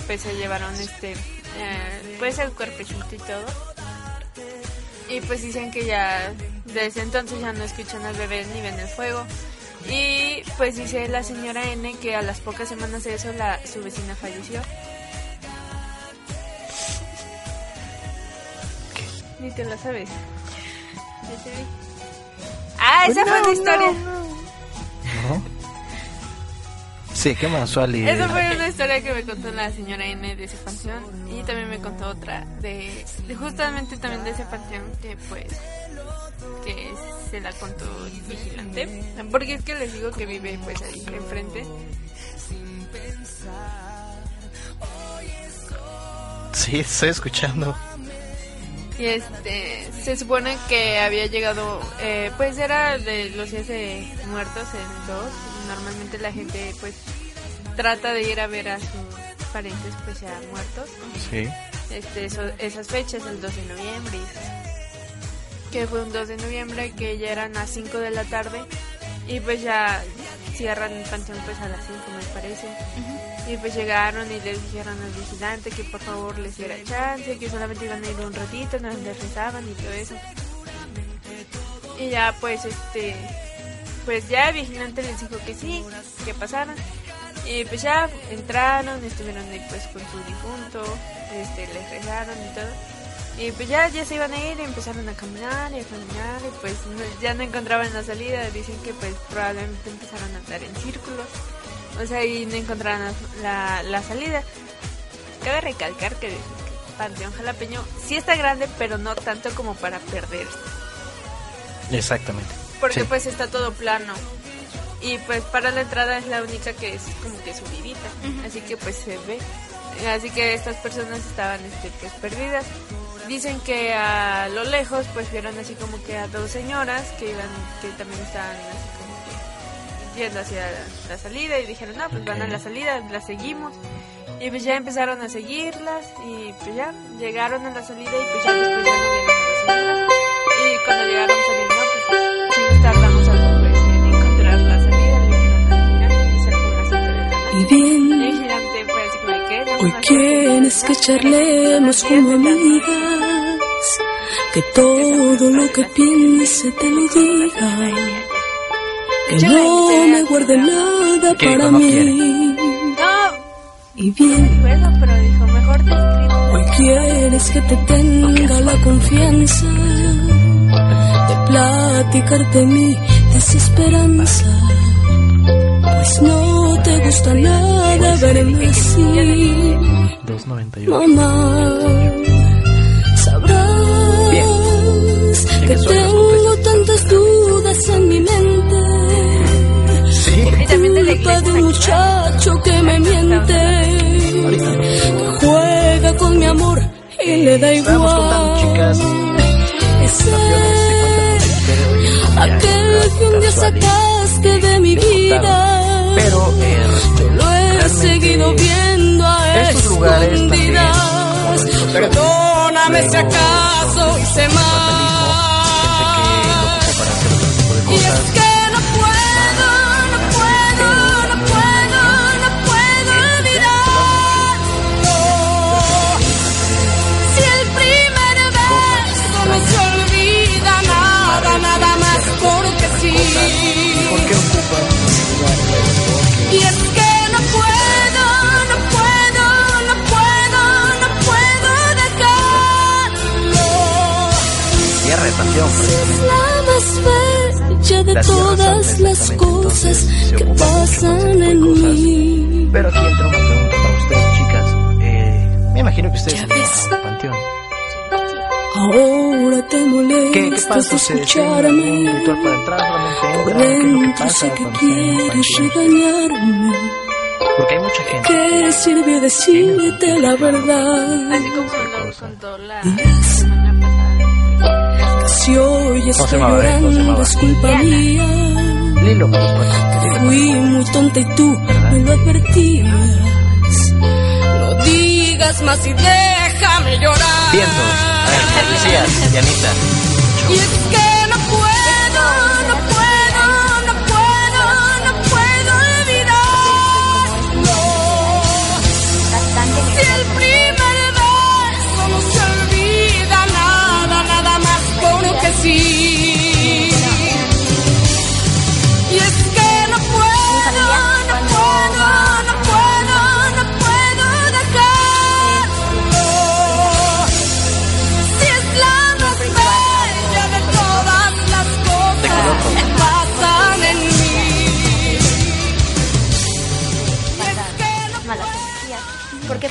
pues se llevaron este eh, pues el cuerpecito y todo y pues dicen que ya desde entonces ya no escuchan al bebé ni ven el fuego y pues dice la señora N que a las pocas semanas de eso la su vecina falleció Ni te lo sabes. Ya te vi. Ah, esa Pues fue una historia. ¿No? Sí, qué más. Esa fue una historia que me contó la señora N de ese panteón. Y también me contó otra de, de justamente también de ese panteón que pues que se la contó el vigilante. Porque es que les digo que vive pues ahí enfrente. Sí, estoy escuchando. Y este, se supone que había llegado, eh, pues era de los días de muertos, el 2. Normalmente la gente pues trata de ir a ver a sus parientes pues ya muertos. Sí. Este, eso- esas fechas, el 2 de noviembre. y Que fue un 2 de noviembre que ya eran las 5 de la tarde. Y pues ya cierran el panteón pues a las 5 me parece. Y pues llegaron y les dijeron al vigilante que por favor les diera chance, que solamente iban a ir un ratito, no les rezaban y todo eso. Y ya pues este, pues ya el vigilante les dijo que sí, que pasaran. Y pues ya entraron, estuvieron ahí pues con su difunto, este, les rezaron y todo. Y pues ya, ya se iban a ir, empezaron a caminar y a caminar y pues no- ya no encontraban la salida, dicen que pues probablemente empezaron a andar en círculos, o sea, y no encontraron la, la salida. Cabe recalcar que el Panteón Jalapeño sí está grande, pero no tanto como para perderse, Exactamente. porque Sí. pues está todo plano. Y pues para la entrada es la única que es como que subidita, así que pues se ve. Así que estas personas estaban este, pues perdidas. Dicen que a lo lejos pues vieron así como que a dos señoras que iban, que también estaban así como que yendo hacia la salida y dijeron, no, pues van a la salida, las seguimos. Y pues ya empezaron a seguirlas y pues ya llegaron a la salida y pues ya después ya no vieron a. Y cuando llegaron salieron, no, pues sí nos tardamos algo pues en encontrar la salida, le dijeron al la noche. Y bien. Hoy quieres que charlemos como amigas, que todo lo que piense te lo diga, que no me guarde nada para mí. Y bien, hoy quieres que te tenga la confianza de platicarte mi desesperanza, pues no te gusta nada verme así. 2.91. Mamá, sabrás que tengo tantas dudas en mi mente. Culpa de un muchacho que me miente, que juega con mi amor y le da igual. Ese aquel que un día sacaste de mi vida. Pero eh, he seguido viendo a estos lugares escondidas. Perdóname si acaso hice mal. Es la más bella de todas las cosas entonces, que pasan en mí. Pero aquí entra una pregunta para ustedes, chicas. Eh, me imagino que ustedes al panteón. Ahora te ¿Qué, qué molestas pasa? de ¿Se tiene escucharme. algún ritual para entrar? ¿Solamente entran? ¿Qué es lo que pasa quieres regañarme. Porque hay mucha gente. ¿Qué sirvió decirte la verdad? Así como lo contó la si hoy se estoy se llorando es culpa mía. Lilo. Fui muy tonta y tú me lo advertías. No digas más y déjame llorar. Vientos. A ver, decías, Dianita. Y es que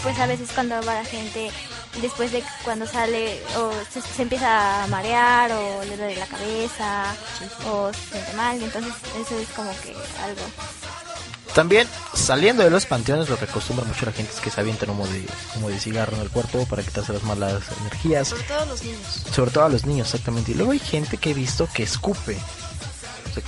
pues a veces cuando va la gente, después de cuando sale, o se, se empieza a marear, o le duele la cabeza, o se siente mal, entonces eso es como que algo. También, saliendo de los panteones, lo que acostumbra mucho la gente es que se avientan humo de, humo de cigarro en el cuerpo para quitarse las malas energías. Sobre todo los niños. Sobre todo a los niños, exactamente. Y luego hay gente que he visto que escupe. O sea,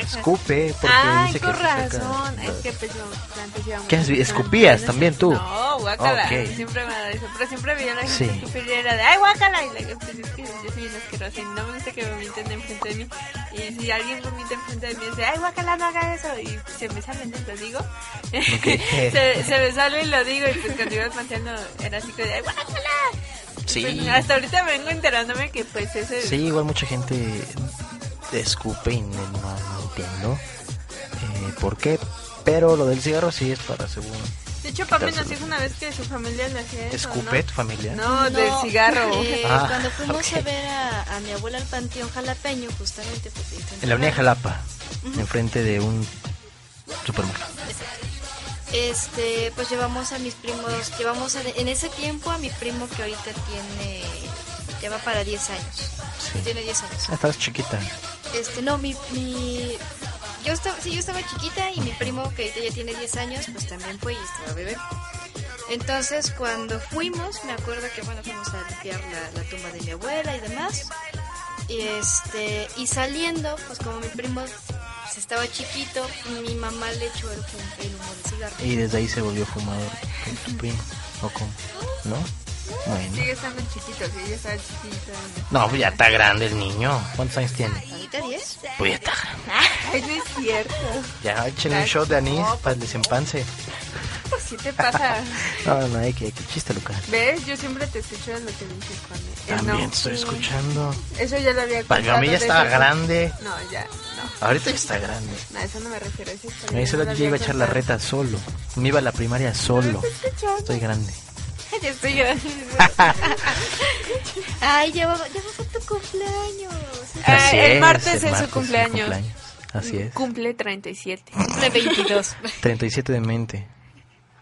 escupe porque Ay, dice que con razón. Es que pues yo antes iba ¿Qué escupías también tú? No, guácala. Ok. Siempre me da eso. Pero siempre veía a la gente Sí. escupir y era de, ay, guácala. Y la, pues es que yo soy bien asquerosa y no me gusta que vomiten enfrente de mí. Y si alguien vomita enfrente de mí, dice, ay, guácala, no haga eso. Y se me sale, ¿no? Lo digo. se, se me sale y lo digo. Y pues cuando iba pateando era así que de, ay, guácala. Sí. Pues, hasta ahorita vengo enterándome que pues ese... Sí, igual mucha gente escupe y no, no entiendo eh, por qué. Pero lo del cigarro sí es para según. De hecho, papi nos dijo una vez que su familia le hacía eso, ¿Escupe ¿no? tu familia? No, del cigarro. eh, Ah, cuando fuimos ok. a ver a, a mi abuela al panteón jalapeño, justamente. Pues, En la avenida Jalapa, Ujú. enfrente de un supermercado. Este, pues llevamos a mis primos, llevamos a- en ese tiempo a mi primo que ahorita tiene, ya va para 10 años. Sí. Tiene 10 años. Ah, estabas chiquita. Este, no, mi, mi, yo estaba, sí, yo estaba chiquita y mi primo que ahorita ya tiene 10 años, pues también fue y estaba bebé. Entonces, cuando fuimos, me acuerdo que, bueno, fuimos a limpiar la, tumba de mi abuela y demás. Y este, y saliendo, pues como mi primo pues, estaba chiquito, mi mamá le echó el, hum- el humo de cigarro. Y desde ahí se volvió fumador. tu primo. ¿O cómo? ¿No? Bueno. Sigue estando chiquito, sí, ya está chiquito. No, pues ya está grande el niño. ¿Cuántos años tiene? ¿Ahorita 10? Pues ya está grande. Ay, no es cierto. Ya, échenle un shot de anís para el desempance. Pues, ¿Qué te pasa? No, no, hay que, que chiste, Lucas. ¿Ves? Yo siempre te escucho en lo que dices, Juan. Eh, También no. te estoy escuchando. Eso ya lo había Para contado. mí ya estaba eso. grande. No, ya, no. Ahorita ya está grande. No, a eso no me refiero. Eso Me dice la yo iba a echar la reta solo. Me iba a la primaria solo. Estoy grande. Ya estoy grande. Ay, ya va, ya va tu cumpleaños. Ah, Así el es, martes el es su martes cumpleaños. Así es. Cumple 37. Cumple 22. 37 de mente.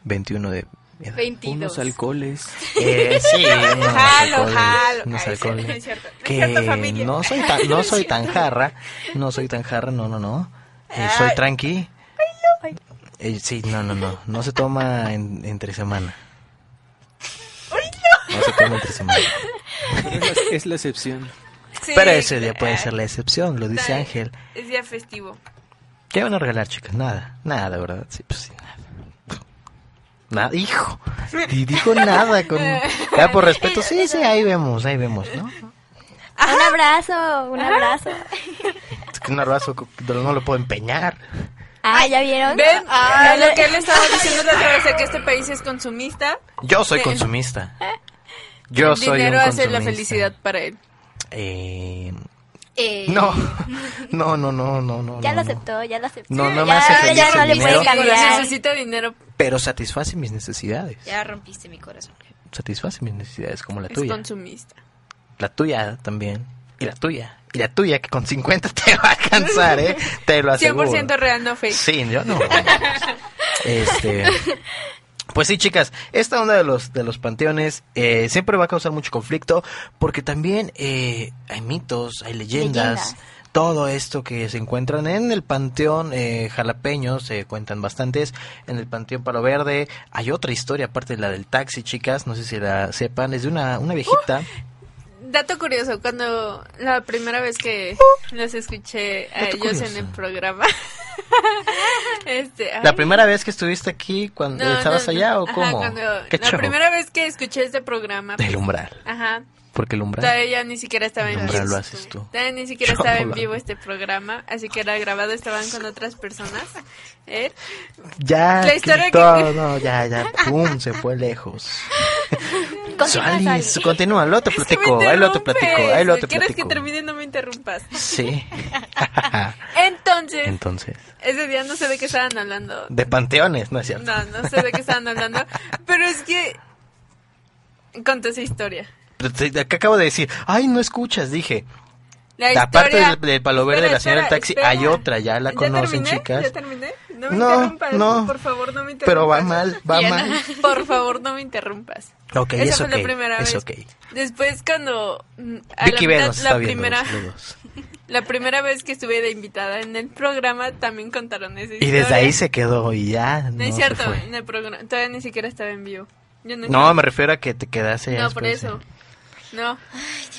21 de... edad. 22. Unos alcoholes. Eh, sí, unos Jalo, alcoholes, jalo. unos Ay, alcoholes. no es cierto, no es que cierto, no soy tan, no soy tan jarra, no soy tan jarra, no, no, no. Eh, soy Ay. tranqui. Eh, sí, no, no, no, no se toma en- entre semana. No se toma entre semana. Es la, es la excepción. Sí, Pero ese día puede ser la excepción, lo dice está- Ángel. Es día festivo. ¿Qué van a regalar, chicas? Nada, nada, ¿verdad? Sí, pues sí, nada. Nada, hijo. Y dijo nada con... Ya por respeto, sí, sí, ahí vemos, ahí vemos, ¿no? Un abrazo, un abrazo. Es que un abrazo no lo puedo empeñar. Ah, ¿ya vieron? ¿Ven? Ah, lo que él estaba diciendo la otra vez de que este país es consumista. Yo soy Eh, consumista. Yo el soy dinero un hace la felicidad para él. Eh, Eh, no, no, no, no, no, no. Ya no, lo no. aceptó, ya lo aceptó. No, no me ya, hace feliz ya no el le dinero. puede cambiar. Necesita dinero. Pero satisface mis necesidades. Ya rompiste mi corazón. Satisface mis necesidades como la Es tuya. consumista. La tuya también. Y la tuya. Y la tuya que con 50 te va a cansar, ¿eh? Te lo aseguro. 100% real, no fake. Sí, yo no. Este. Pues sí, chicas, esta onda de los de los panteones eh, siempre va a causar mucho conflicto porque también eh, hay mitos, hay leyendas, Leyendas. todo esto que se encuentran en el panteón eh, jalapeño se cuentan bastantes, en el panteón Palo Verde hay otra historia aparte de la del taxi, chicas, no sé si la sepan, es de una una viejita. Dato curioso, cuando la primera vez que los escuché a ellos en el programa. este, La primera vez que estuviste aquí cuando no, estabas no, allá o Ajá, cómo? cuando- ¿Qué la primera vez que escuché este programa. Del umbral. Ajá. Porque el umbral. Todavía ni siquiera estaba en umbral vivo. lo haces tú. Todavía ni siquiera estaba en vivo este programa, así que era grabado, estaban con otras personas. ¿eh? Ya, La historia que que- todo, no, ya, ya, pum, se fue lejos. Su- continúa, luego te que platico, ahí luego te platico, ahí luego te ¿Quieres que platico. termine? No me interrumpas. Sí. Entonces, Entonces, ese día no sé de qué estaban hablando. de panteones, ¿no es cierto? No, no sé de qué estaban hablando. Pero es que. Conté esa historia. ¿Qué acabo de decir? Ay, no escuchas, dije. La Aparte historia- del, del palo verde de Espera, la señora del taxi, espera. hay otra, ya la ¿Ya conocen, terminé? chicas. ¿Ya terminé? No me No, interrumpas, no. por favor, no me interrumpas. Pero va mal, va Diana, mal. Por favor, no me interrumpas. Ok, Esa es fue ok, la primera es vez. ok. Después cuando mm, a Vicky la, mitad- la primera la primera vez que estuve de invitada en el programa también contaron esa Y historia. desde ahí se quedó y ya No, no, es cierto, en el programa todavía ni siquiera estaba en vivo. Yo no, No, me refiero a que te quedase No, por eso. eh. No.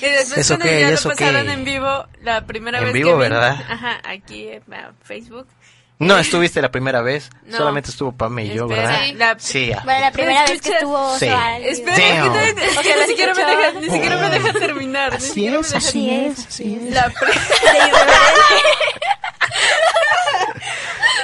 Y después Es cuando ok, ya es lo pasaron en vivo, la primera En vez vivo, que vi- ¿verdad? Ajá, aquí en Facebook. No estuviste la primera vez, No. solamente estuvo Pame y yo, Espera, ¿verdad? sí. La- Sí, ya. Bueno, la primera vez que estuvo Sí. Espera, que O sea, ni ¿lo siquiera me deja, ni siquiera me deja terminar. Así es, así es, así es. La,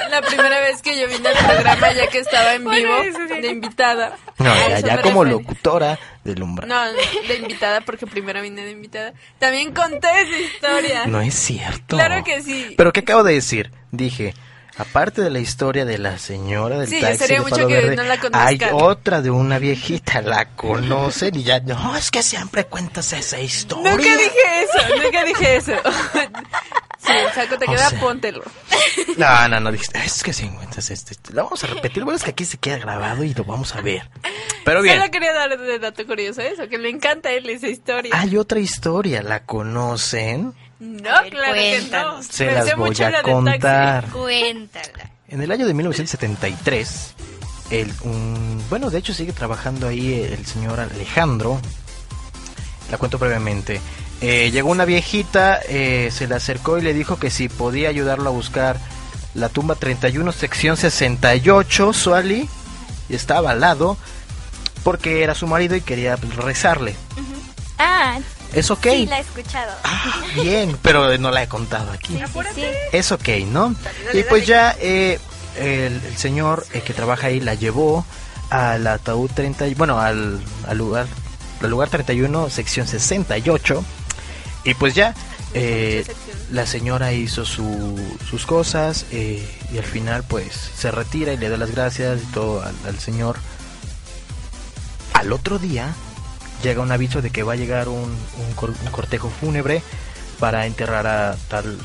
la primera vez que yo vine al programa, ya que estaba en vivo, de invitada. No, ya, como locutora del umbral. No, de invitada, porque primero vine de invitada. También conté esa historia. No es cierto. Claro que sí. Pero ¿qué acabo de decir? Dije, aparte de la historia de la señora del Sí, taxi sería de Palo que Verde, no la conozcan. hay otra de una viejita, la conocen y ya, no, es que siempre cuentas esa historia. Nunca dije eso, nunca dije eso. Si el saco te O queda, sea, póntelo. No, no, no, dijiste, es que si encuentras este, este, lo vamos a repetir, bueno es que aquí se queda grabado y lo vamos a ver. Pero bien, Solo quería dar de dato curioso eso, que le encanta a él esa historia. hay otra historia, ¿la conocen? No, claro que no. Se Me las voy a la contar. Cuéntala. En el año de 1973, el, un, bueno, de hecho sigue trabajando ahí el señor Alejandro. La cuento brevemente. Eh, llegó una viejita, eh, se le acercó y le dijo que si podía ayudarlo a buscar la tumba 31, sección 68, Suali, y estaba al lado, porque era su marido y quería pues, rezarle. Ah, Es ok, sí, la he escuchado. bien, pero no la he contado aquí. Sí, sí, sí. Es ok, ¿no? y pues ya eh, el, el señor eh, que trabaja ahí la llevó al ataúd 30, y- bueno, al, al lugar, al lugar 31, sección 68. Y pues ya, eh, la señora hizo su- sus cosas eh, y al final pues se retira y le da las gracias y todo al, al señor. Al otro día llega un aviso de que va a llegar un, un cor- un cortejo fúnebre para enterrar a tal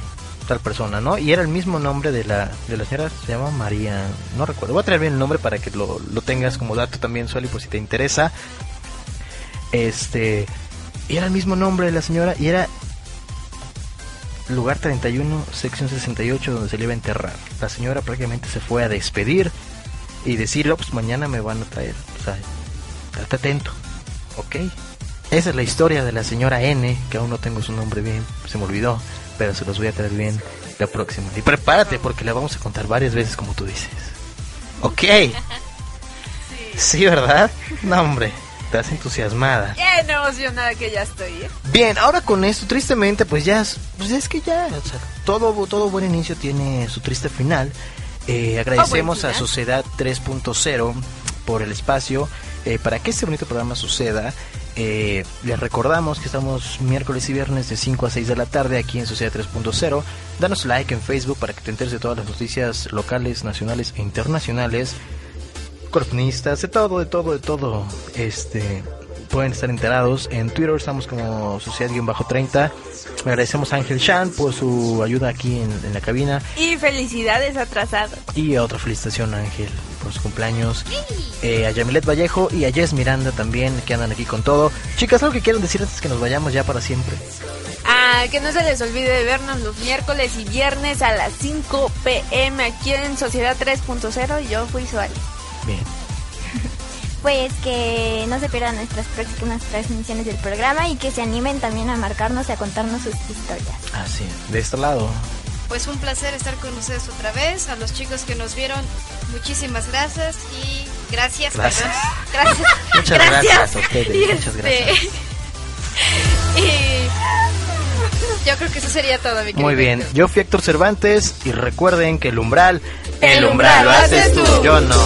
tal persona, ¿no? Y era el mismo nombre de la, de la señora, se llama María, no recuerdo, voy a traer bien el nombre para que lo, lo tengas como dato también, Sueli, por si te interesa. Este, y era el mismo nombre de la señora y era lugar 31, sección 68, donde se le iba a enterrar. La señora prácticamente se fue a despedir y decir, "Oh, pues mañana me van a traer, o sea, estate atento, ¿ok? Esa es la historia de la señora N, que aún no tengo su nombre bien, se me olvidó, pero se los voy a traer bien la próxima. Y prepárate porque la vamos a contar varias veces como tú dices. ¿Ok? Sí, ¿verdad? No, hombre, estás entusiasmada. Bien emocionada que ya estoy, ¿eh? Bien, ahora con esto, tristemente, pues ya, es- pues es que ya, o sea, todo, todo buen inicio tiene su triste final. Eh, agradecemos Ah, a. Sociedad 3.0 por el espacio. Eh, para que este bonito programa suceda, eh, les recordamos que estamos miércoles y viernes de 5 a 6 de la tarde aquí en Sociedad 3.0. Danos like en Facebook para que te enteres de todas las noticias locales, nacionales e internacionales de todo, de todo, de todo. Este pueden estar enterados. En Twitter estamos como Sociedad-30. Agradecemos a Ángel Chan por su ayuda aquí en, en la cabina. Y felicidades atrasadas. Y otra felicitación, Ángel, por su cumpleaños. eh, a Yamilet Vallejo y a Jess Miranda también, que andan aquí con todo. Chicas, ¿algo que quieran decir antes que nos vayamos ya para siempre? Ah, que no se les olvide de vernos los miércoles y viernes a las 5 pm aquí en Sociedad 3.0 y yo fui Suárez. Bien. Pues que no se pierdan nuestras próximas transmisiones del programa y que se animen también a marcarnos y a contarnos sus historias. Así, de este lado. Pues un placer estar con ustedes otra vez. A los chicos que nos vieron, muchísimas gracias y gracias. Gracias. perdón. Gracias. Muchas gracias a ustedes, Y muchas gracias. y yo creo que eso sería todo, mi querido. Muy bien, yo fui Héctor Cervantes y recuerden que el umbral, El umbral lo haces tú, yo no.